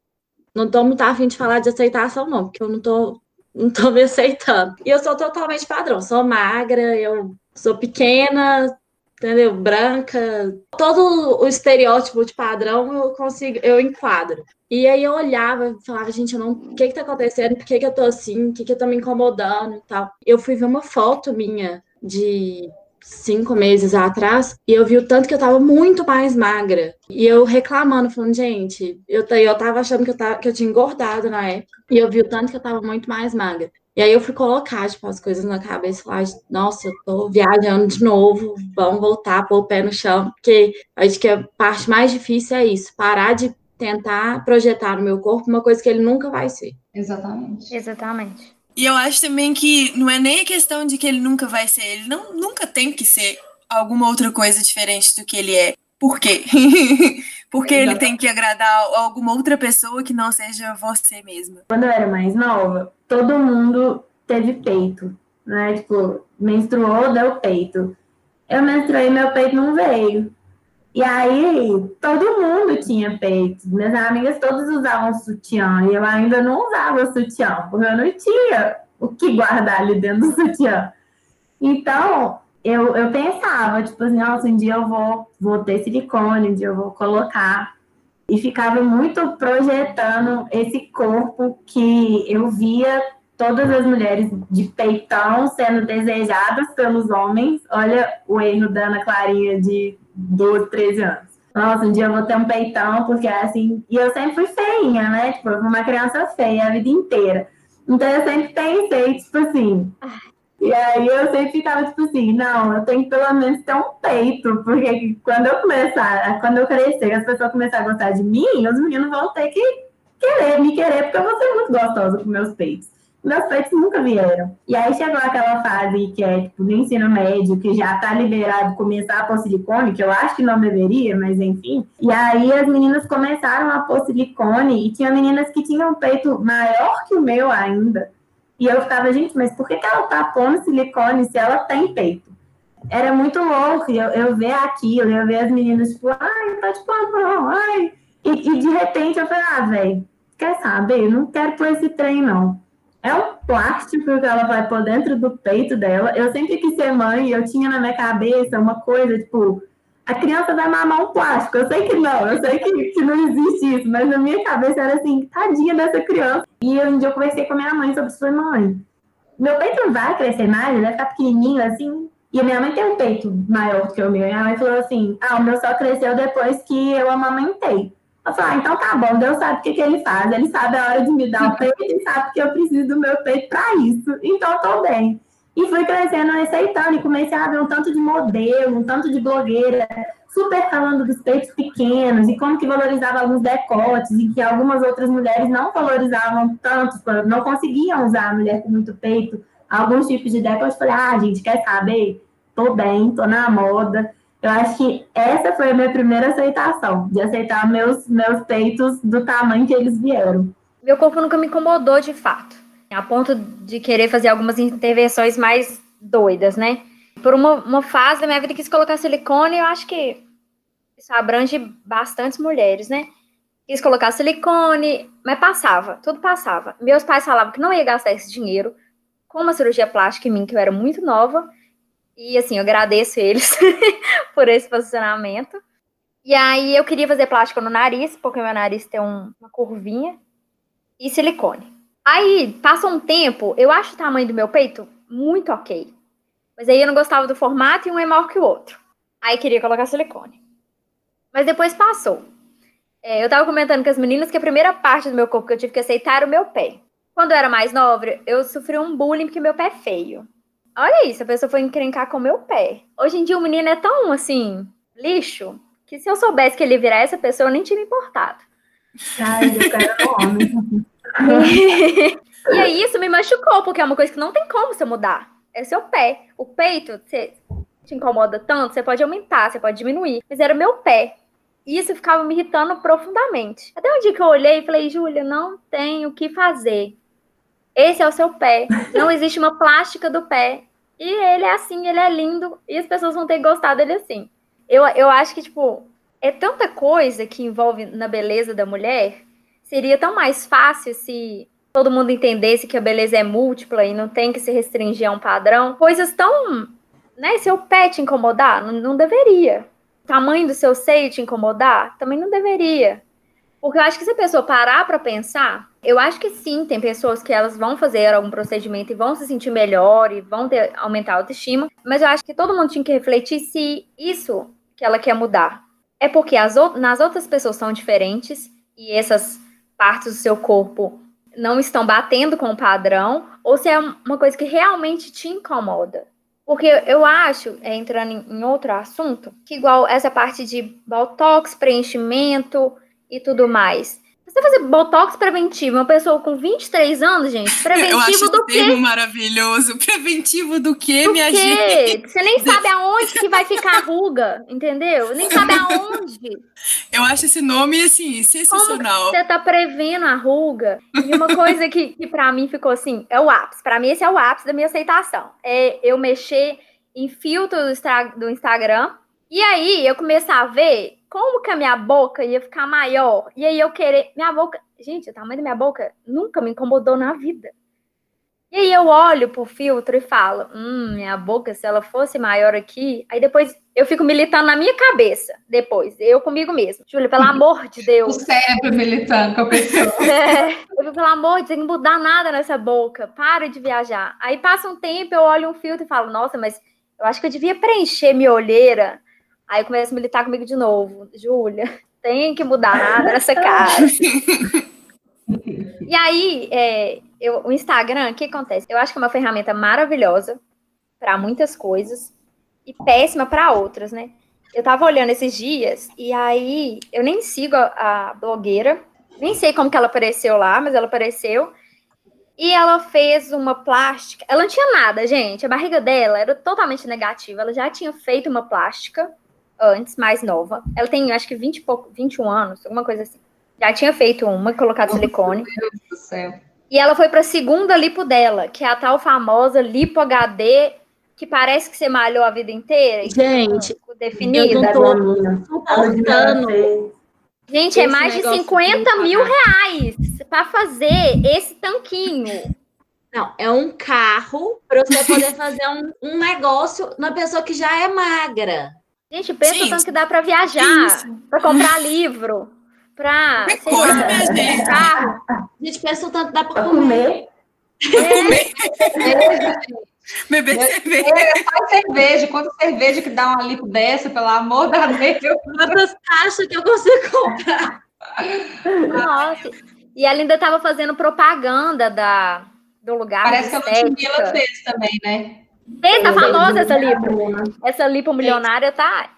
não tô muito afim de falar de aceitação, não, porque eu não tô, não tô me aceitando. E eu sou totalmente padrão, sou magra, eu sou pequena, entendeu? Branca, todo o estereótipo de padrão eu consigo, eu enquadro. E aí eu olhava e falava, gente, eu não, o que que tá acontecendo? Por que que eu tô assim? O que que eu tô me incomodando e tal? Eu fui ver uma foto minha de cinco meses atrás e eu vi o tanto que eu tava muito mais magra. E eu reclamando, falando, gente, eu, eu tava achando que eu, tava, que eu tinha engordado na época. E eu vi o tanto que eu tava muito mais magra. E aí eu fui colocar, tipo, as coisas na cabeça e falar, nossa, eu tô viajando de novo, vamos voltar, pôr o pé no chão, porque acho que a parte mais difícil é isso, parar de tentar projetar no meu corpo uma coisa que ele nunca vai ser. Exatamente. Exatamente. E eu acho também que não é nem a questão de que ele nunca vai ser, ele não, nunca tem que ser alguma outra coisa diferente do que ele é. Por quê? Porque ele tem que agradar alguma outra pessoa que não seja você mesma. Quando eu era mais nova, todo mundo teve peito, né? Tipo, menstruou, deu peito. Eu menstruei, meu peito não veio. E aí, todo mundo tinha peito. Minhas amigas todas usavam sutiã. E eu ainda não usava sutiã, porque eu não tinha o que guardar ali dentro do sutiã. Então, eu, eu pensava, tipo assim, nossa, um dia eu vou, vou ter silicone, um dia eu vou colocar. E ficava muito projetando esse corpo que eu via todas as mulheres de peitão sendo desejadas pelos homens. Olha o erro da Ana Clarinha de 12, 13 anos. Nossa, um dia eu vou ter um peitão, porque é assim. E eu sempre fui feinha, né? Tipo, eu fui uma criança feia a vida inteira. Então eu sempre pensei, tipo assim. E aí eu sempre ficava tipo assim, não, eu tenho que pelo menos ter um peito, porque quando eu começar, quando eu crescer, as pessoas começarem a gostar de mim, os meninos vão ter que querer, me querer, porque eu vou ser muito gostosa com meus peitos meus peitos nunca vieram. E aí chegou aquela fase que é tipo, no ensino médio, que já tá liberado começar a pôr silicone, que eu acho que não deveria, mas enfim. E aí as meninas começaram a pôr silicone e tinha meninas que tinham um peito maior que o meu ainda. E eu ficava, gente, mas por que, que ela tá pondo silicone se ela tem peito? Era muito louco eu, eu ver aquilo, eu ver as meninas, tipo, ai, tá de padrão, ai. E, e de repente eu falei, ah, velho, quer saber? Eu não quero pôr esse trem, não é um plástico que ela vai por dentro do peito dela. Eu sempre quis ser mãe e eu tinha na minha cabeça uma coisa, tipo, a criança vai mamar um plástico. Eu sei que não, eu sei que, que não existe isso, mas na minha cabeça era assim, tadinha dessa criança. E um dia eu conversei com a minha mãe sobre isso, mãe, meu peito não vai crescer mais, ele vai ficar pequenininho assim. E a minha mãe tem um peito maior que o meu. E a mãe falou assim, ah, o meu só cresceu depois que eu amamentei. Eu falei, ah, então tá bom, Deus sabe o que, que ele faz. Ele sabe a hora de me dar o peito e sabe que eu preciso do meu peito para isso. Então eu tô bem. E fui crescendo, aceitando, e comecei a ver um tanto de modelo, um tanto de blogueira, super falando dos peitos pequenos, e como que valorizava alguns decotes, e que algumas outras mulheres não valorizavam tanto, não conseguiam usar a mulher com muito peito, alguns tipos de decote. Falei, ah, gente, quer saber? Tô bem, tô na moda. Eu acho que essa foi a minha primeira aceitação, de aceitar meus, meus peitos do tamanho que eles vieram. Meu corpo nunca me incomodou de fato, a ponto de querer fazer algumas intervenções mais doidas, né? Por uma, uma fase da minha vida quis colocar silicone, eu acho que isso abrange bastantes mulheres, né? Quis colocar silicone, mas passava, tudo passava. Meus pais falavam que não ia gastar esse dinheiro com uma cirurgia plástica em mim, que eu era muito nova, e assim, eu agradeço eles por esse posicionamento. E aí eu queria fazer plástica no nariz, porque meu nariz tem um, uma curvinha, e silicone. Aí, passa um tempo, eu acho o tamanho do meu peito muito ok. Mas aí eu não gostava do formato e um é maior que o outro. Aí queria colocar silicone. Mas depois passou. É, eu tava comentando com as meninas que a primeira parte do meu corpo que eu tive que aceitar era o meu pé. Quando eu era mais nova, eu sofri um bullying porque meu pé é feio. Olha isso, a pessoa foi encrencar com o meu pé. Hoje em dia o menino é tão, assim, lixo, que se eu soubesse que ele virar essa pessoa, eu nem tinha me importado. Ai, eu quero homem. e aí isso me machucou, porque é uma coisa que não tem como você mudar. É seu pé. O peito, você te incomoda tanto, você pode aumentar, você pode diminuir. Mas era meu pé. E isso ficava me irritando profundamente. Até um dia que eu olhei e falei, Júlia, não tem o que fazer. Esse é o seu pé. Não existe uma plástica do pé. E ele é assim, ele é lindo. E as pessoas vão ter gostado dele assim. Eu, eu acho que, tipo, é tanta coisa que envolve na beleza da mulher. Seria tão mais fácil se todo mundo entendesse que a beleza é múltipla e não tem que se restringir a um padrão. Coisas tão. Né? Seu pé te incomodar? Não, não deveria. O tamanho do seu seio te incomodar? Também não deveria. Porque eu acho que se a pessoa parar para pensar, eu acho que sim, tem pessoas que elas vão fazer algum procedimento e vão se sentir melhor e vão ter, aumentar a autoestima, mas eu acho que todo mundo tinha que refletir se isso que ela quer mudar é porque as, nas outras pessoas são diferentes e essas partes do seu corpo não estão batendo com o padrão, ou se é uma coisa que realmente te incomoda. Porque eu acho, é, entrando em, em outro assunto, que igual essa parte de botox, preenchimento, e tudo mais. Você fazer botox preventivo, uma pessoa com 23 anos, gente, preventivo Eu acho do quê? termo maravilhoso. Preventivo do quê, Do minha quê? gente? Você nem sabe aonde que vai ficar a ruga, entendeu? Nem sabe aonde. Eu acho esse nome, assim, Como sensacional. você tá prevendo a ruga? E uma coisa que, que para mim ficou assim, é o ápice. Pra mim esse é o ápice da minha aceitação. É eu mexer em filtro do Instagram e aí eu começar a ver como que a minha boca ia ficar maior. E aí eu querer. Minha boca. Gente, o tamanho da minha boca nunca me incomodou na vida. E aí eu olho pro filtro e falo: hum, minha boca, se ela fosse maior aqui. Aí depois eu fico militando na minha cabeça. Depois, eu comigo mesmo. Júlia, pelo amor de O Deus. cérebro militando com a pessoa. É, eu fico, pelo amor de Deus, não mudar nada nessa boca. Para de viajar. Aí passa um tempo, eu olho um filtro e falo: nossa, mas eu acho que eu devia preencher minha olheira. Aí eu começo a militar comigo de novo. Júlia, tem que mudar nada nessa cara. E aí, é, eu- o Instagram, o que acontece? Eu acho que é uma ferramenta maravilhosa para muitas coisas e péssima para outras, né? Eu tava olhando esses dias e aí eu nem sigo a, a blogueira, nem sei como que ela apareceu lá, mas ela apareceu. E ela fez uma plástica. Ela não tinha nada, gente. A barriga dela era totalmente negativa. Ela já tinha feito uma plástica antes, mais nova. Ela tem, acho que 20 e pouco, 21 anos, alguma coisa assim. Já tinha feito uma, colocado silicone. Meu Deus do céu. E ela foi para a segunda lipo dela, que é a tal famosa lipo HD, que parece que você malhou a vida inteira. Gente, definida. eu não tô suportando. Gente, é esse mais de negócio 50 de mil reais para fazer esse tanquinho. Não, é um carro para você poder fazer um, um negócio na pessoa que já é magra. Gente, pensa tanto que dá para viajar, para comprar livro, para Que coisa, minha gente. carro. A gente pensa o tanto que dá para comer. comer. Comer, É, beber cerveja. Faz cerveja. Quanto cerveja que dá uma lipo dessa, pelo amor da Deus. Quantas caixas que eu consigo comprar? Nossa. E ela ainda estava fazendo propaganda da, do lugar Parece que a Ludmilla fez também, né? Ei, tá famosa essa lipo. Bruna. Essa lipo milionária tá.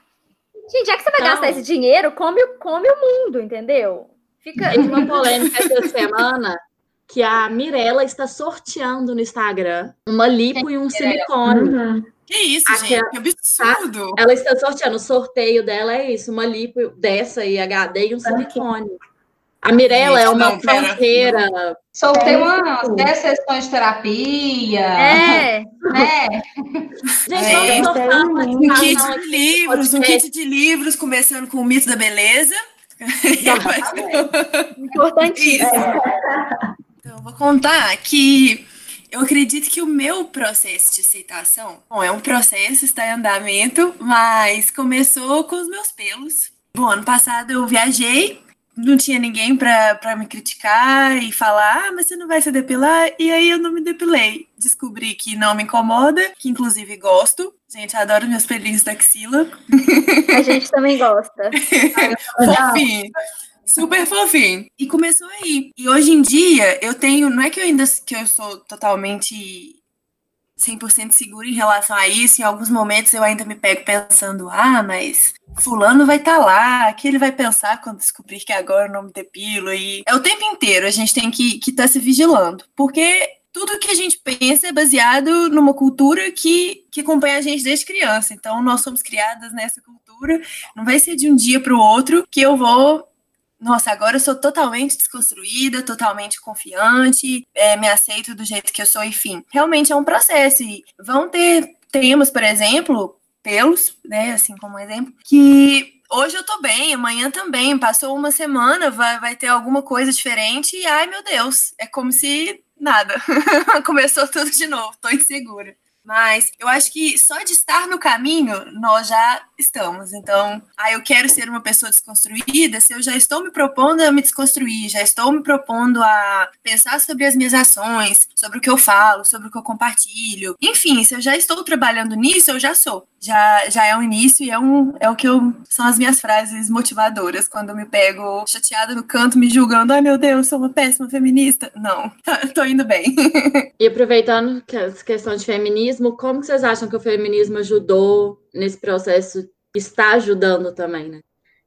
Gente, já que você vai Não. gastar esse dinheiro, come, o- come o mundo, entendeu? Fica. Teve uma polêmica essa semana que a Mirella está sorteando no Instagram uma lipo e um silicone. Uhum. Que isso, Aquela- gente? Que absurdo. Ela está sorteando. O sorteio dela é isso: uma lipo dessa e HD e um silicone. A Mirella é uma não, fronteira. Soltei É umas isso. 10 sessões de terapia. É, Né? Gente, É, vamos sortear um uma Um kit de livros, um kit de livros, começando com o mito da beleza. importantíssimo. Então, eu vou contar que eu acredito que o meu processo de aceitação, bom, é um processo, está em andamento, mas começou com os meus pelos. Bom, ano passado eu viajei, não tinha ninguém pra, pra me criticar e falar, ah, mas você não vai se depilar? E aí eu não me depilei. Descobri que não me incomoda, que inclusive gosto. Gente, adoro meus pelinhos da axila. A gente também gosta. Fofinho. Super fofinho. E começou aí. E hoje em dia, eu tenho. Não é que eu ainda que eu sou totalmente 100% segura em relação a isso. Em alguns momentos eu ainda me pego pensando: ah, mas Fulano vai estar tá lá, que ele vai pensar quando descobrir que agora o nome depilo. E é o tempo inteiro a gente tem que estar tá se vigilando. Porque tudo que a gente pensa é baseado numa cultura que, que acompanha a gente desde criança. Então, nós somos criadas nessa cultura. Não vai ser de um dia para o outro que eu vou nossa, agora eu sou totalmente desconstruída, totalmente confiante, é, me aceito do jeito que eu sou, enfim. Realmente é um processo. E vão ter temas, por exemplo, pelos, né, assim como exemplo, que hoje eu tô bem, amanhã também, passou uma semana, vai, vai ter alguma coisa diferente e, ai meu Deus, é como se nada, começou tudo de novo, tô insegura. Mas eu acho que só de estar no caminho, nós já estamos. Então, ah, eu quero ser uma pessoa desconstruída, se eu já estou me propondo a me desconstruir, já estou me propondo a pensar sobre as minhas ações, sobre o que eu falo, sobre o que eu compartilho. Enfim, se eu já estou trabalhando nisso, eu já sou. Já, já é um início e é, um, é o que eu. São as minhas frases motivadoras quando eu me pego chateada no canto, me julgando. Ai meu Deus, sou uma péssima feminista. Não, tô indo bem. e aproveitando essa questão de feminismo, como vocês acham que o feminismo ajudou nesse processo, está ajudando também, né?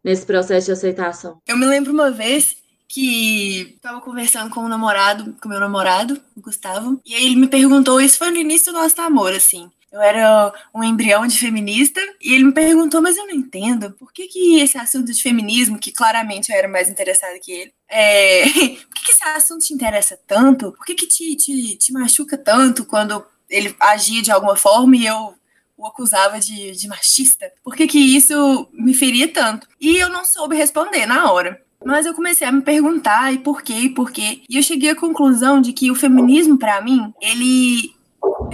Nesse processo de aceitação? Eu me lembro uma vez que estava conversando com um namorado, com meu namorado, o Gustavo, e aí ele me perguntou, isso foi no início do nosso namoro, assim. Eu era um embrião de feminista e ele me perguntou, mas eu não entendo, por que, que esse assunto de feminismo, que claramente eu era mais interessada que ele, é, por que, que esse assunto te interessa tanto? Por que, que te, te, te machuca tanto quando ele agia de alguma forma e eu o acusava de, de machista. Por que, que isso me feria tanto? E eu não soube responder na hora. Mas eu comecei a me perguntar e por quê, e por quê. E eu cheguei à conclusão de que o feminismo, para mim, ele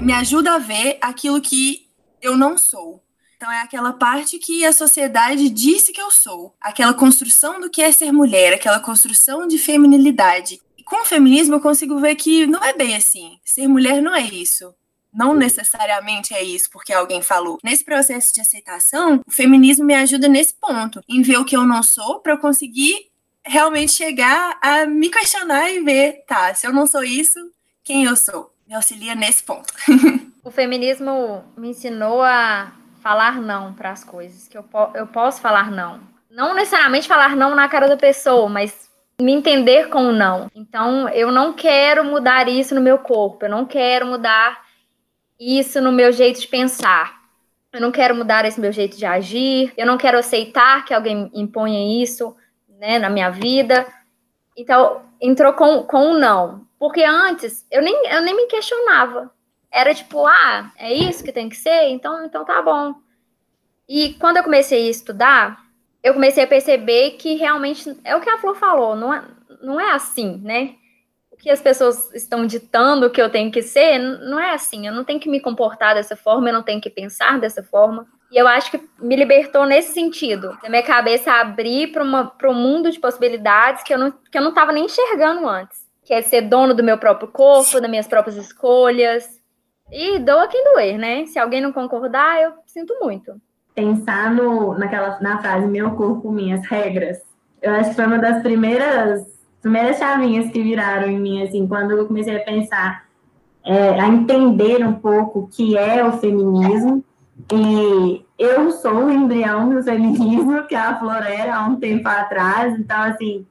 me ajuda a ver aquilo que eu não sou. Então é aquela parte que a sociedade disse que eu sou. Aquela construção do que é ser mulher, aquela construção de feminilidade. E com o feminismo eu consigo ver que não é bem assim. Ser mulher não é isso não necessariamente é isso porque alguém falou. Nesse processo de aceitação, o feminismo me ajuda nesse ponto, em ver o que eu não sou para eu conseguir realmente chegar a me questionar e ver, tá, se eu não sou isso, quem eu sou? Me auxilia nesse ponto. o feminismo me ensinou a falar não para as coisas, que eu, po eu posso falar não. Não necessariamente falar não na cara da pessoa, mas me entender com o não. Então, eu não quero mudar isso no meu corpo, eu não quero mudar isso no meu jeito de pensar. Eu não quero mudar esse meu jeito de agir, eu não quero aceitar que alguém imponha isso né, na minha vida. Então, entrou com, com um não. Porque antes eu nem, eu nem me questionava. Era tipo, ah, é isso que tem que ser? Então, então tá bom. E quando eu comecei a estudar, eu comecei a perceber que realmente é o que a Flor falou, não é, não é assim, né? que as pessoas estão ditando que eu tenho que ser, não é assim. Eu não tenho que me comportar dessa forma, eu não tenho que pensar dessa forma. E eu acho que me libertou nesse sentido. Minha cabeça abrir para um mundo de possibilidades que eu não estava nem enxergando antes. Que é ser dono do meu próprio corpo, das minhas próprias escolhas. E doa quem doer, né? Se alguém não concordar, eu sinto muito. Pensar no, naquela, na frase meu corpo, minhas regras. Eu acho que foi uma das primeiras primeiras chavinhas que viraram em mim, assim, quando eu comecei a pensar, é, a entender um pouco o que é o feminismo. E eu sou o embrião do feminismo, que a Flor era há um tempo atrás. Então, assim,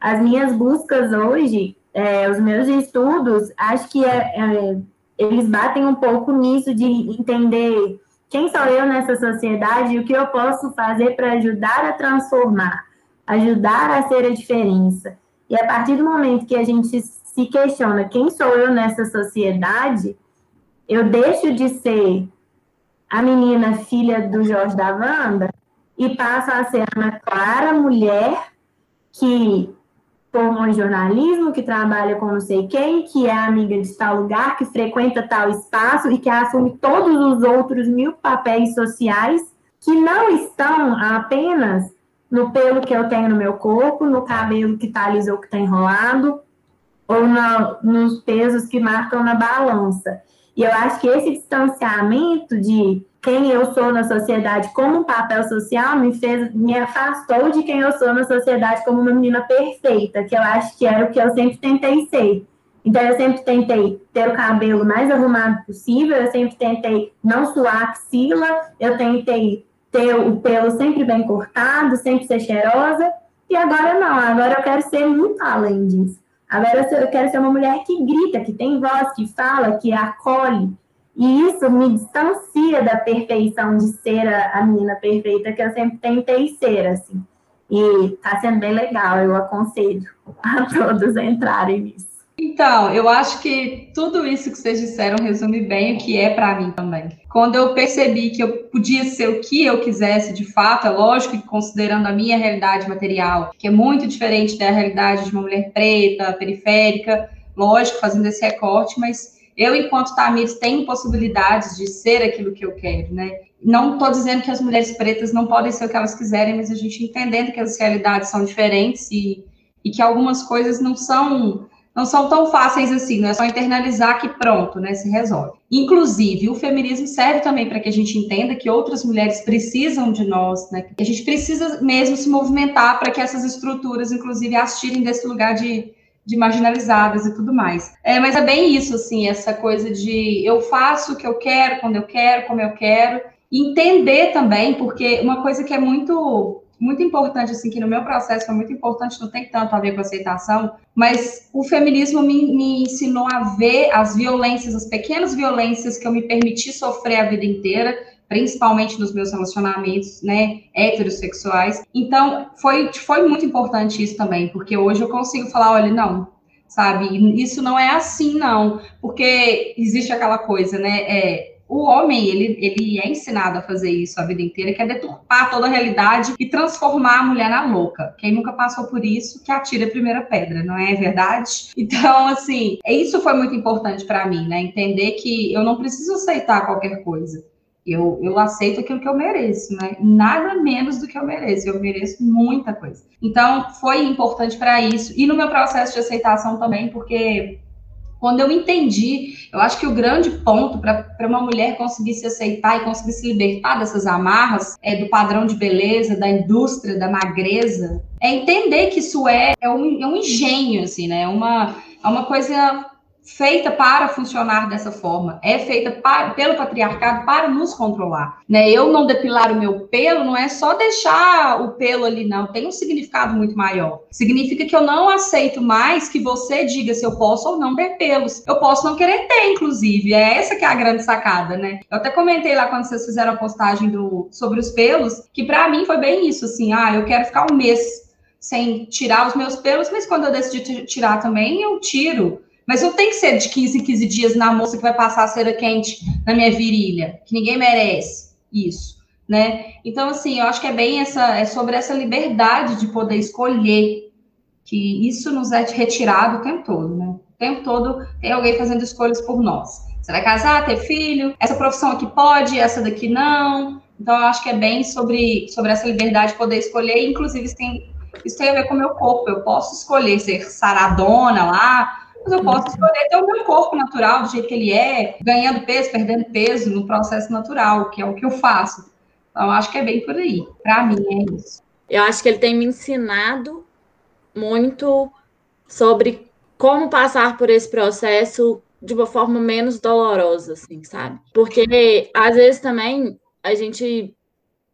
as minhas buscas hoje, é, os meus estudos, acho que é, é, eles batem um pouco nisso de entender quem sou eu nessa sociedade e o que eu posso fazer para ajudar a transformar, ajudar a ser a diferença. E a partir do momento que a gente se questiona quem sou eu nessa sociedade, eu deixo de ser a menina filha do Jorge da Wanda e passo a ser uma clara mulher que formou em jornalismo, que trabalha com não sei quem, que é amiga de tal lugar, que frequenta tal espaço e que assume todos os outros mil papéis sociais que não estão apenas no pelo que eu tenho no meu corpo, no cabelo que está liso ou que está enrolado, ou nos pesos que marcam na balança. E eu acho que esse distanciamento de quem eu sou na sociedade como um papel social me fez, me afastou de quem eu sou na sociedade como uma menina perfeita, que eu acho que era o que eu sempre tentei ser. Então, eu sempre tentei ter o cabelo mais arrumado possível, eu sempre tentei não suar axila, eu tentei ter o pelo sempre bem cortado, sempre ser cheirosa, e agora não, agora eu quero ser muito além disso. Agora eu quero ser uma mulher que grita, que tem voz, que fala, que acolhe. E isso me distancia da perfeição de ser a, a menina perfeita que eu sempre tentei ser, assim. E tá sendo bem legal, eu aconselho a todos entrarem nisso. Então, eu acho que tudo isso que vocês disseram resume bem o que é para mim também. Quando eu percebi que eu podia ser o que eu quisesse de fato, é lógico que considerando a minha realidade material, que é muito diferente da realidade de uma mulher preta, periférica, lógico, fazendo esse recorte, mas eu, enquanto Tamires, tenho possibilidades de ser aquilo que eu quero, né? Não estou dizendo que as mulheres pretas não podem ser o que elas quiserem, mas a gente entendendo que as realidades são diferentes e, e que algumas coisas não são não são tão fáceis assim, não é só internalizar que pronto, né, se resolve. Inclusive, o feminismo serve também para que a gente entenda que outras mulheres precisam de nós, né? A gente precisa mesmo se movimentar para que essas estruturas, inclusive, as tirem desse lugar de, de marginalizadas e tudo mais. É, mas é bem isso, assim, essa coisa de eu faço o que eu quero, quando eu quero, como eu quero. Entender também, porque uma coisa que é muito muito importante, assim, que no meu processo foi muito importante, não tem tanto a ver com aceitação, mas o feminismo me, me ensinou a ver as violências, as pequenas violências que eu me permiti sofrer a vida inteira, principalmente nos meus relacionamentos, né, heterossexuais. Então, foi, foi muito importante isso também, porque hoje eu consigo falar, olha, não, sabe, isso não é assim, não, porque existe aquela coisa, né, é, o homem, ele, ele é ensinado a fazer isso a vida inteira, que é deturpar toda a realidade e transformar a mulher na louca. Quem nunca passou por isso, que atira a primeira pedra, não é verdade? Então, assim, isso foi muito importante para mim, né? Entender que eu não preciso aceitar qualquer coisa. Eu, eu aceito aquilo que eu mereço, né? Nada menos do que eu mereço. Eu mereço muita coisa. Então, foi importante para isso. E no meu processo de aceitação também, porque quando eu entendi, eu acho que o grande ponto para uma mulher conseguir se aceitar e conseguir se libertar dessas amarras é, do padrão de beleza, da indústria, da magreza, é entender que isso é, é, um, é um engenho, assim, né? É uma, é uma coisa feita para funcionar dessa forma, é feita para, pelo patriarcado para nos controlar, né? Eu não depilar o meu pelo não é só deixar o pelo ali, não, tem um significado muito maior. Significa que eu não aceito mais que você diga se eu posso ou não ter pelos. Eu posso não querer ter, inclusive. É essa que é a grande sacada, né? Eu até comentei lá quando vocês fizeram a postagem do sobre os pelos, que para mim foi bem isso, assim, ah, eu quero ficar um mês sem tirar os meus pelos, mas quando eu decidi tirar também, eu tiro. Mas não tem que ser de 15 em 15 dias na moça que vai passar a cera quente na minha virilha, que ninguém merece isso, né? Então, assim, eu acho que é bem essa, é sobre essa liberdade de poder escolher, que isso nos é retirado o tempo todo, né? O tempo todo tem alguém fazendo escolhas por nós. Você vai casar, ter filho, essa profissão aqui pode, essa daqui não. Então, eu acho que é bem sobre, sobre essa liberdade de poder escolher, inclusive isso tem, isso tem a ver com o meu corpo. Eu posso escolher ser saradona lá, mas eu posso escolher ter o meu corpo natural, do jeito que ele é, ganhando peso, perdendo peso no processo natural, que é o que eu faço. Então, acho que é bem por aí. Para mim, é isso. Eu acho que ele tem me ensinado muito sobre como passar por esse processo de uma forma menos dolorosa, assim, sabe? Porque às vezes também a gente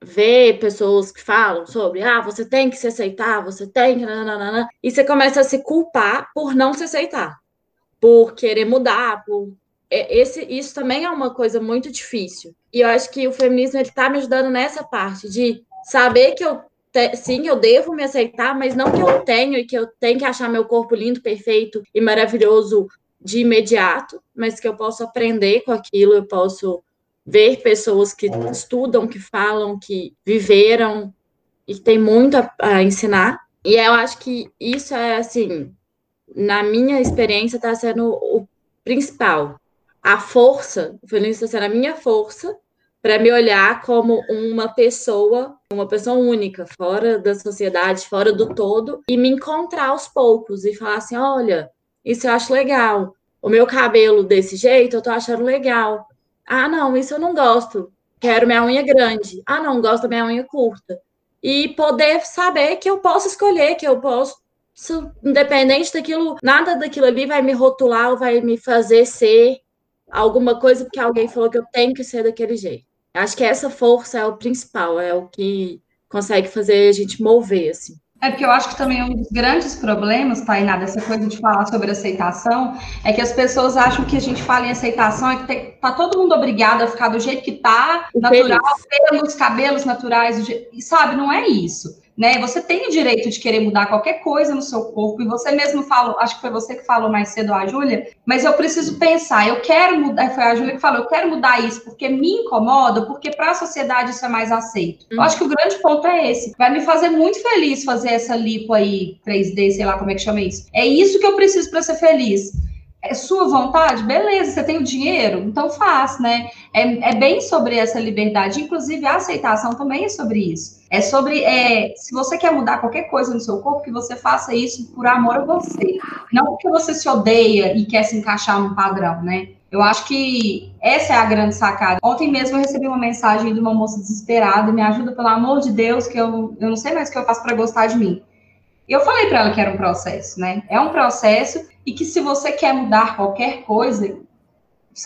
vê pessoas que falam sobre, ah, você tem que se aceitar, você tem que. Nananana, e você começa a se culpar por não se aceitar, por querer mudar, por. É, esse, isso também é uma coisa muito difícil. E eu acho que o feminismo está me ajudando nessa parte de saber que eu te, sim, eu devo me aceitar, mas não que eu tenho e que eu tenho que achar meu corpo lindo, perfeito e maravilhoso de imediato, mas que eu posso aprender com aquilo, eu posso ver pessoas que estudam, que falam, que viveram e tem muito a, a ensinar. E eu acho que isso é assim, na minha experiência, está sendo o principal. A força, o feliz está sendo a minha força para me olhar como uma pessoa, uma pessoa única, fora da sociedade, fora do todo, e me encontrar aos poucos e falar assim: olha, isso eu acho legal. o meu cabelo desse jeito, eu tô achando legal. Ah, não, isso eu não gosto. Quero minha unha grande. Ah, não, gosto da minha unha curta. E poder saber que eu posso escolher, que eu posso, independente daquilo, nada daquilo ali vai me rotular ou vai me fazer ser alguma coisa porque alguém falou que eu tenho que ser daquele jeito. Acho que essa força é o principal, é o que consegue fazer a gente mover, assim. É porque eu acho que também um dos grandes problemas, Tainá, dessa coisa de falar sobre aceitação, é que as pessoas acham que a gente fala em aceitação é que tem, tá todo mundo obrigado a ficar do jeito que tá, natural, pelos cabelos naturais, sabe, não é isso né? Você tem o direito de querer mudar qualquer coisa no seu corpo, e você mesmo falou, acho que foi você que falou mais cedo, a Júlia, mas eu preciso pensar, eu quero mudar, foi a Júlia que falou, eu quero mudar isso porque me incomoda, porque para a sociedade isso é mais aceito. Eu acho que o grande ponto é esse. Vai me fazer muito feliz fazer essa lipo aí, 3D, sei lá como é que chama isso. É isso que eu preciso para ser feliz é sua vontade, beleza, você tem o dinheiro, então faz, né? É, é bem sobre essa liberdade, inclusive a aceitação também é sobre isso. É sobre, é, se você quer mudar qualquer coisa no seu corpo, que você faça isso por amor a você. Não porque você se odeia e quer se encaixar num padrão, né? Eu acho que essa é a grande sacada. Ontem mesmo eu recebi uma mensagem de uma moça desesperada, me ajuda, pelo amor de Deus, que eu, eu não sei mais o que eu faço para gostar de mim. Eu falei para ela que era um processo, né? É um processo e que se você quer mudar qualquer coisa,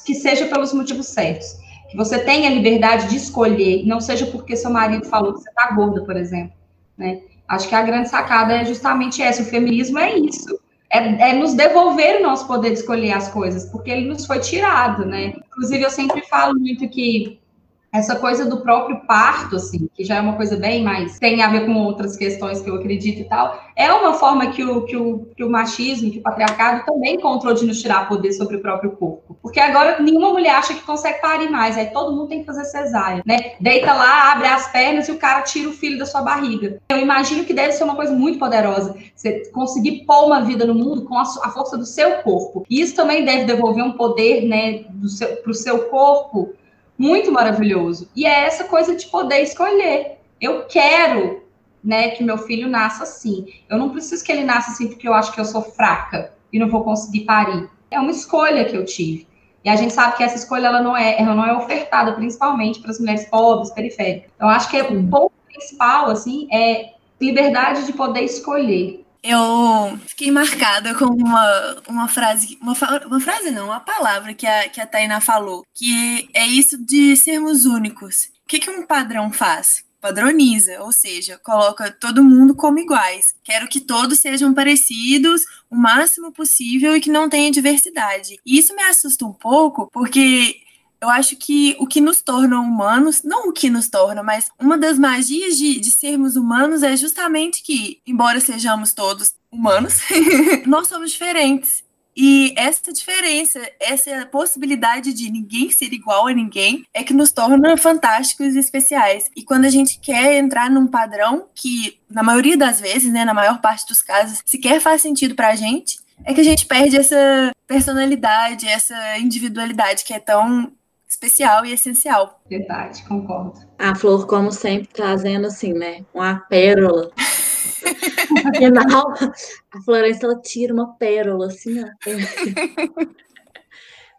que seja pelos motivos certos. Que você tenha liberdade de escolher, não seja porque seu marido falou que você está gorda, por exemplo. Né? Acho que a grande sacada é justamente essa. O feminismo é isso. É, é, nos devolver o nosso poder de escolher as coisas, porque ele nos foi tirado, né? Inclusive, eu sempre falo muito que essa coisa do próprio parto, assim, que já é uma coisa bem mais tem a ver com outras questões que eu acredito e tal, é uma forma que o, que o, que o machismo, que o patriarcado também encontrou de nos tirar poder sobre o próprio corpo. Porque agora nenhuma mulher acha que consegue parir mais, aí todo mundo tem que fazer cesárea, né? Deita lá, abre as pernas e o cara tira o filho da sua barriga. Eu imagino que deve ser uma coisa muito poderosa, você conseguir pôr uma vida no mundo com a, a força do seu corpo. E isso também deve devolver um poder, né, para o seu corpo muito maravilhoso. E é essa coisa de poder escolher. Eu quero, né, que meu filho nasça assim. Eu não preciso que ele nasça assim porque eu acho que eu sou fraca e não vou conseguir parir. É uma escolha que eu tive. E a gente sabe que essa escolha ela não é, ela não é ofertada principalmente para as mulheres pobres, periféricas. Então acho que o ponto principal assim é liberdade de poder escolher eu fiquei marcada com uma, uma frase, uma, uma frase não, uma palavra que a, que a Tainá falou, que é isso de sermos únicos. O que, que um padrão faz? Padroniza, ou seja, coloca todo mundo como iguais. Quero que todos sejam parecidos o máximo possível e que não tenha diversidade. E isso me assusta um pouco, porque eu acho que o que nos torna humanos, não o que nos torna, mas uma das magias de, de sermos humanos é justamente que, embora sejamos todos humanos, nós somos diferentes. E essa diferença, essa possibilidade de ninguém ser igual a ninguém, é que nos torna fantásticos e especiais. E quando a gente quer entrar num padrão que, na maioria das vezes, né, na maior parte dos casos, sequer faz sentido pra gente, é que a gente perde essa personalidade, essa individualidade que é tão especial e essencial. Verdade, concordo. A Flor, como sempre, trazendo assim, né? Uma pérola. Afinal, a Florência ela tira uma pérola, assim, ó.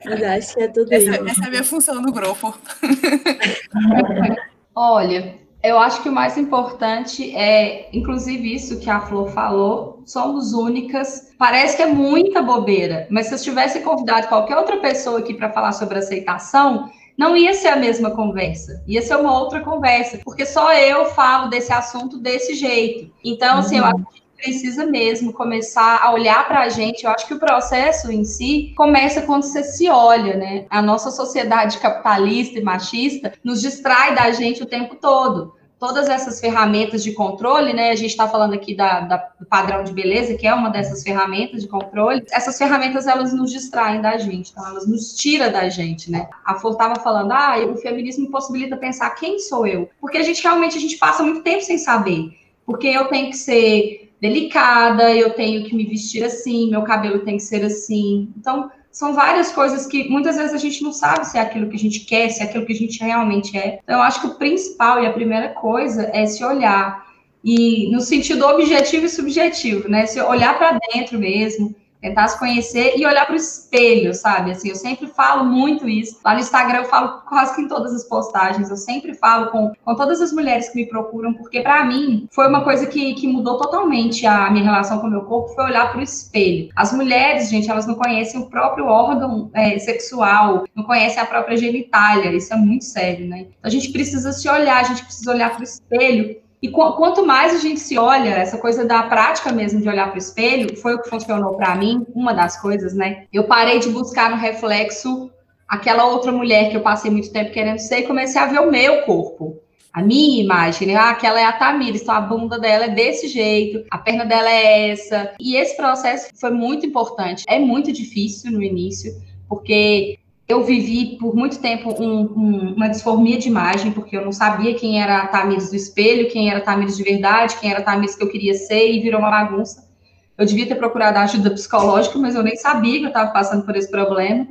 Mas acho que é tudo essa, isso. Essa é a minha função no grupo. Olha, eu acho que o mais importante é, inclusive, isso que a Flor falou, somos únicas. Parece que é muita bobeira, mas se eu tivesse convidado qualquer outra pessoa aqui para falar sobre aceitação, não ia ser a mesma conversa, ia ser uma outra conversa, porque só eu falo desse assunto desse jeito. Então, assim, uhum. eu acho que precisa mesmo começar a olhar para a gente. Eu acho que o processo em si começa quando você se olha, né? A nossa sociedade capitalista e machista nos distrai da gente o tempo todo todas essas ferramentas de controle, né? A gente está falando aqui da, da, do padrão de beleza, que é uma dessas ferramentas de controle. Essas ferramentas elas nos distraem da gente, então elas nos tiram da gente, né? A Flor estava falando, ah, o feminismo possibilita pensar quem sou eu, porque a gente realmente a gente passa muito tempo sem saber, porque eu tenho que ser delicada, eu tenho que me vestir assim, meu cabelo tem que ser assim, então são várias coisas que muitas vezes a gente não sabe se é aquilo que a gente quer, se é aquilo que a gente realmente é. Então, eu acho que o principal e a primeira coisa é se olhar e no sentido objetivo e subjetivo, né? Se olhar para dentro mesmo, tentar se conhecer e olhar para o espelho, sabe? Assim, eu sempre falo muito isso. Lá no Instagram eu falo quase que em todas as postagens, eu sempre falo com, com todas as mulheres que me procuram, porque para mim foi uma coisa que, que mudou totalmente a minha relação com o meu corpo, foi olhar para o espelho. As mulheres, gente, elas não conhecem o próprio órgão é, sexual, não conhecem a própria genitália, isso é muito sério, né? Então a gente precisa se olhar, a gente precisa olhar para o espelho e quanto mais a gente se olha, essa coisa da prática mesmo de olhar para o espelho, foi o que funcionou para mim, uma das coisas, né? Eu parei de buscar no reflexo aquela outra mulher que eu passei muito tempo querendo ser e comecei a ver o meu corpo. A minha imagem, né? Ah, aquela é a Tamires, então a bunda dela é desse jeito, a perna dela é essa. E esse processo foi muito importante. É muito difícil no início, porque eu vivi por muito tempo um, um, uma disformia de imagem, porque eu não sabia quem era a Tamires do espelho, quem era a Tamires de verdade, quem era a Tamires que eu queria ser, e virou uma bagunça. Eu devia ter procurado ajuda psicológica, mas eu nem sabia que eu estava passando por esse problema.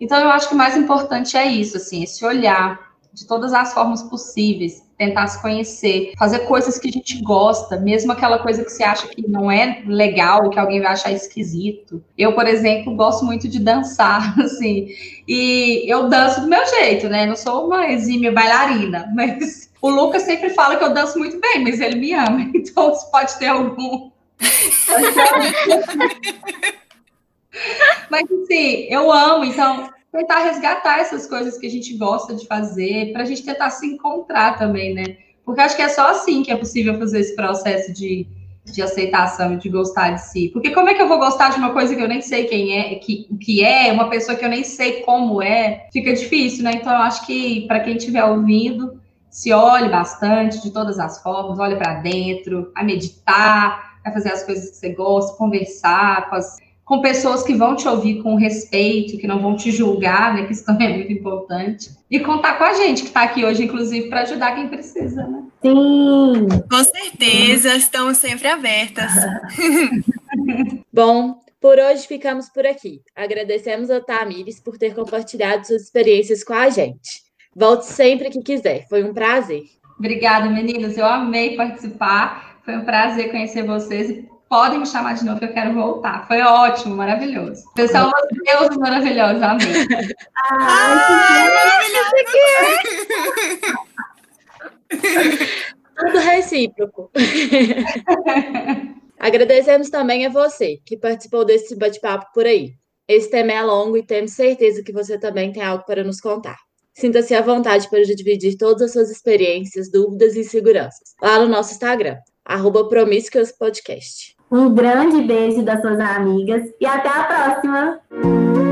Então, eu acho que o mais importante é isso, assim, esse olhar de todas as formas possíveis, tentar se conhecer, fazer coisas que a gente gosta, mesmo aquela coisa que você acha que não é legal, que alguém vai achar esquisito. Eu, por exemplo, gosto muito de dançar, assim, e eu danço do meu jeito, né? Não sou uma exímia bailarina, mas o Lucas sempre fala que eu danço muito bem, mas ele me ama, então se pode ter algum. mas assim, eu amo, então tentar resgatar essas coisas que a gente gosta de fazer, para a gente tentar se encontrar também, né? Porque acho que é só assim que é possível fazer esse processo de, de aceitação, de gostar de si. Porque como é que eu vou gostar de uma coisa que eu nem sei quem é, que, que é, uma pessoa que eu nem sei como é? Fica difícil, né? Então, eu acho que para quem estiver ouvindo, se olhe bastante, de todas as formas, olhe para dentro, a meditar, a fazer as coisas que você gosta, conversar com as com pessoas que vão te ouvir com respeito, que não vão te julgar, né? Que isso também é muito importante. E contar com a gente, que está aqui hoje, inclusive, para ajudar quem precisa, né? Sim! Com certeza, estamos sempre abertas. Bom, por hoje ficamos por aqui. Agradecemos a Tamires por ter compartilhado suas experiências com a gente. Volte sempre que quiser, foi um prazer. Obrigada, meninas. Eu amei participar. Foi um prazer conhecer vocês podem me chamar de novo que eu quero voltar. Foi ótimo, maravilhoso. Vocês são umas deusas maravilhosas, amei. ah, Tudo recíproco. Agradecemos também a você que participou desse bate-papo por aí. Esse tema é longo e temos certeza que você também tem algo para nos contar. Sinta-se à vontade para dividir todas as suas experiências, dúvidas e inseguranças lá no nosso Instagram, arroba Podcast. Um grande beijo das suas amigas e até a próxima!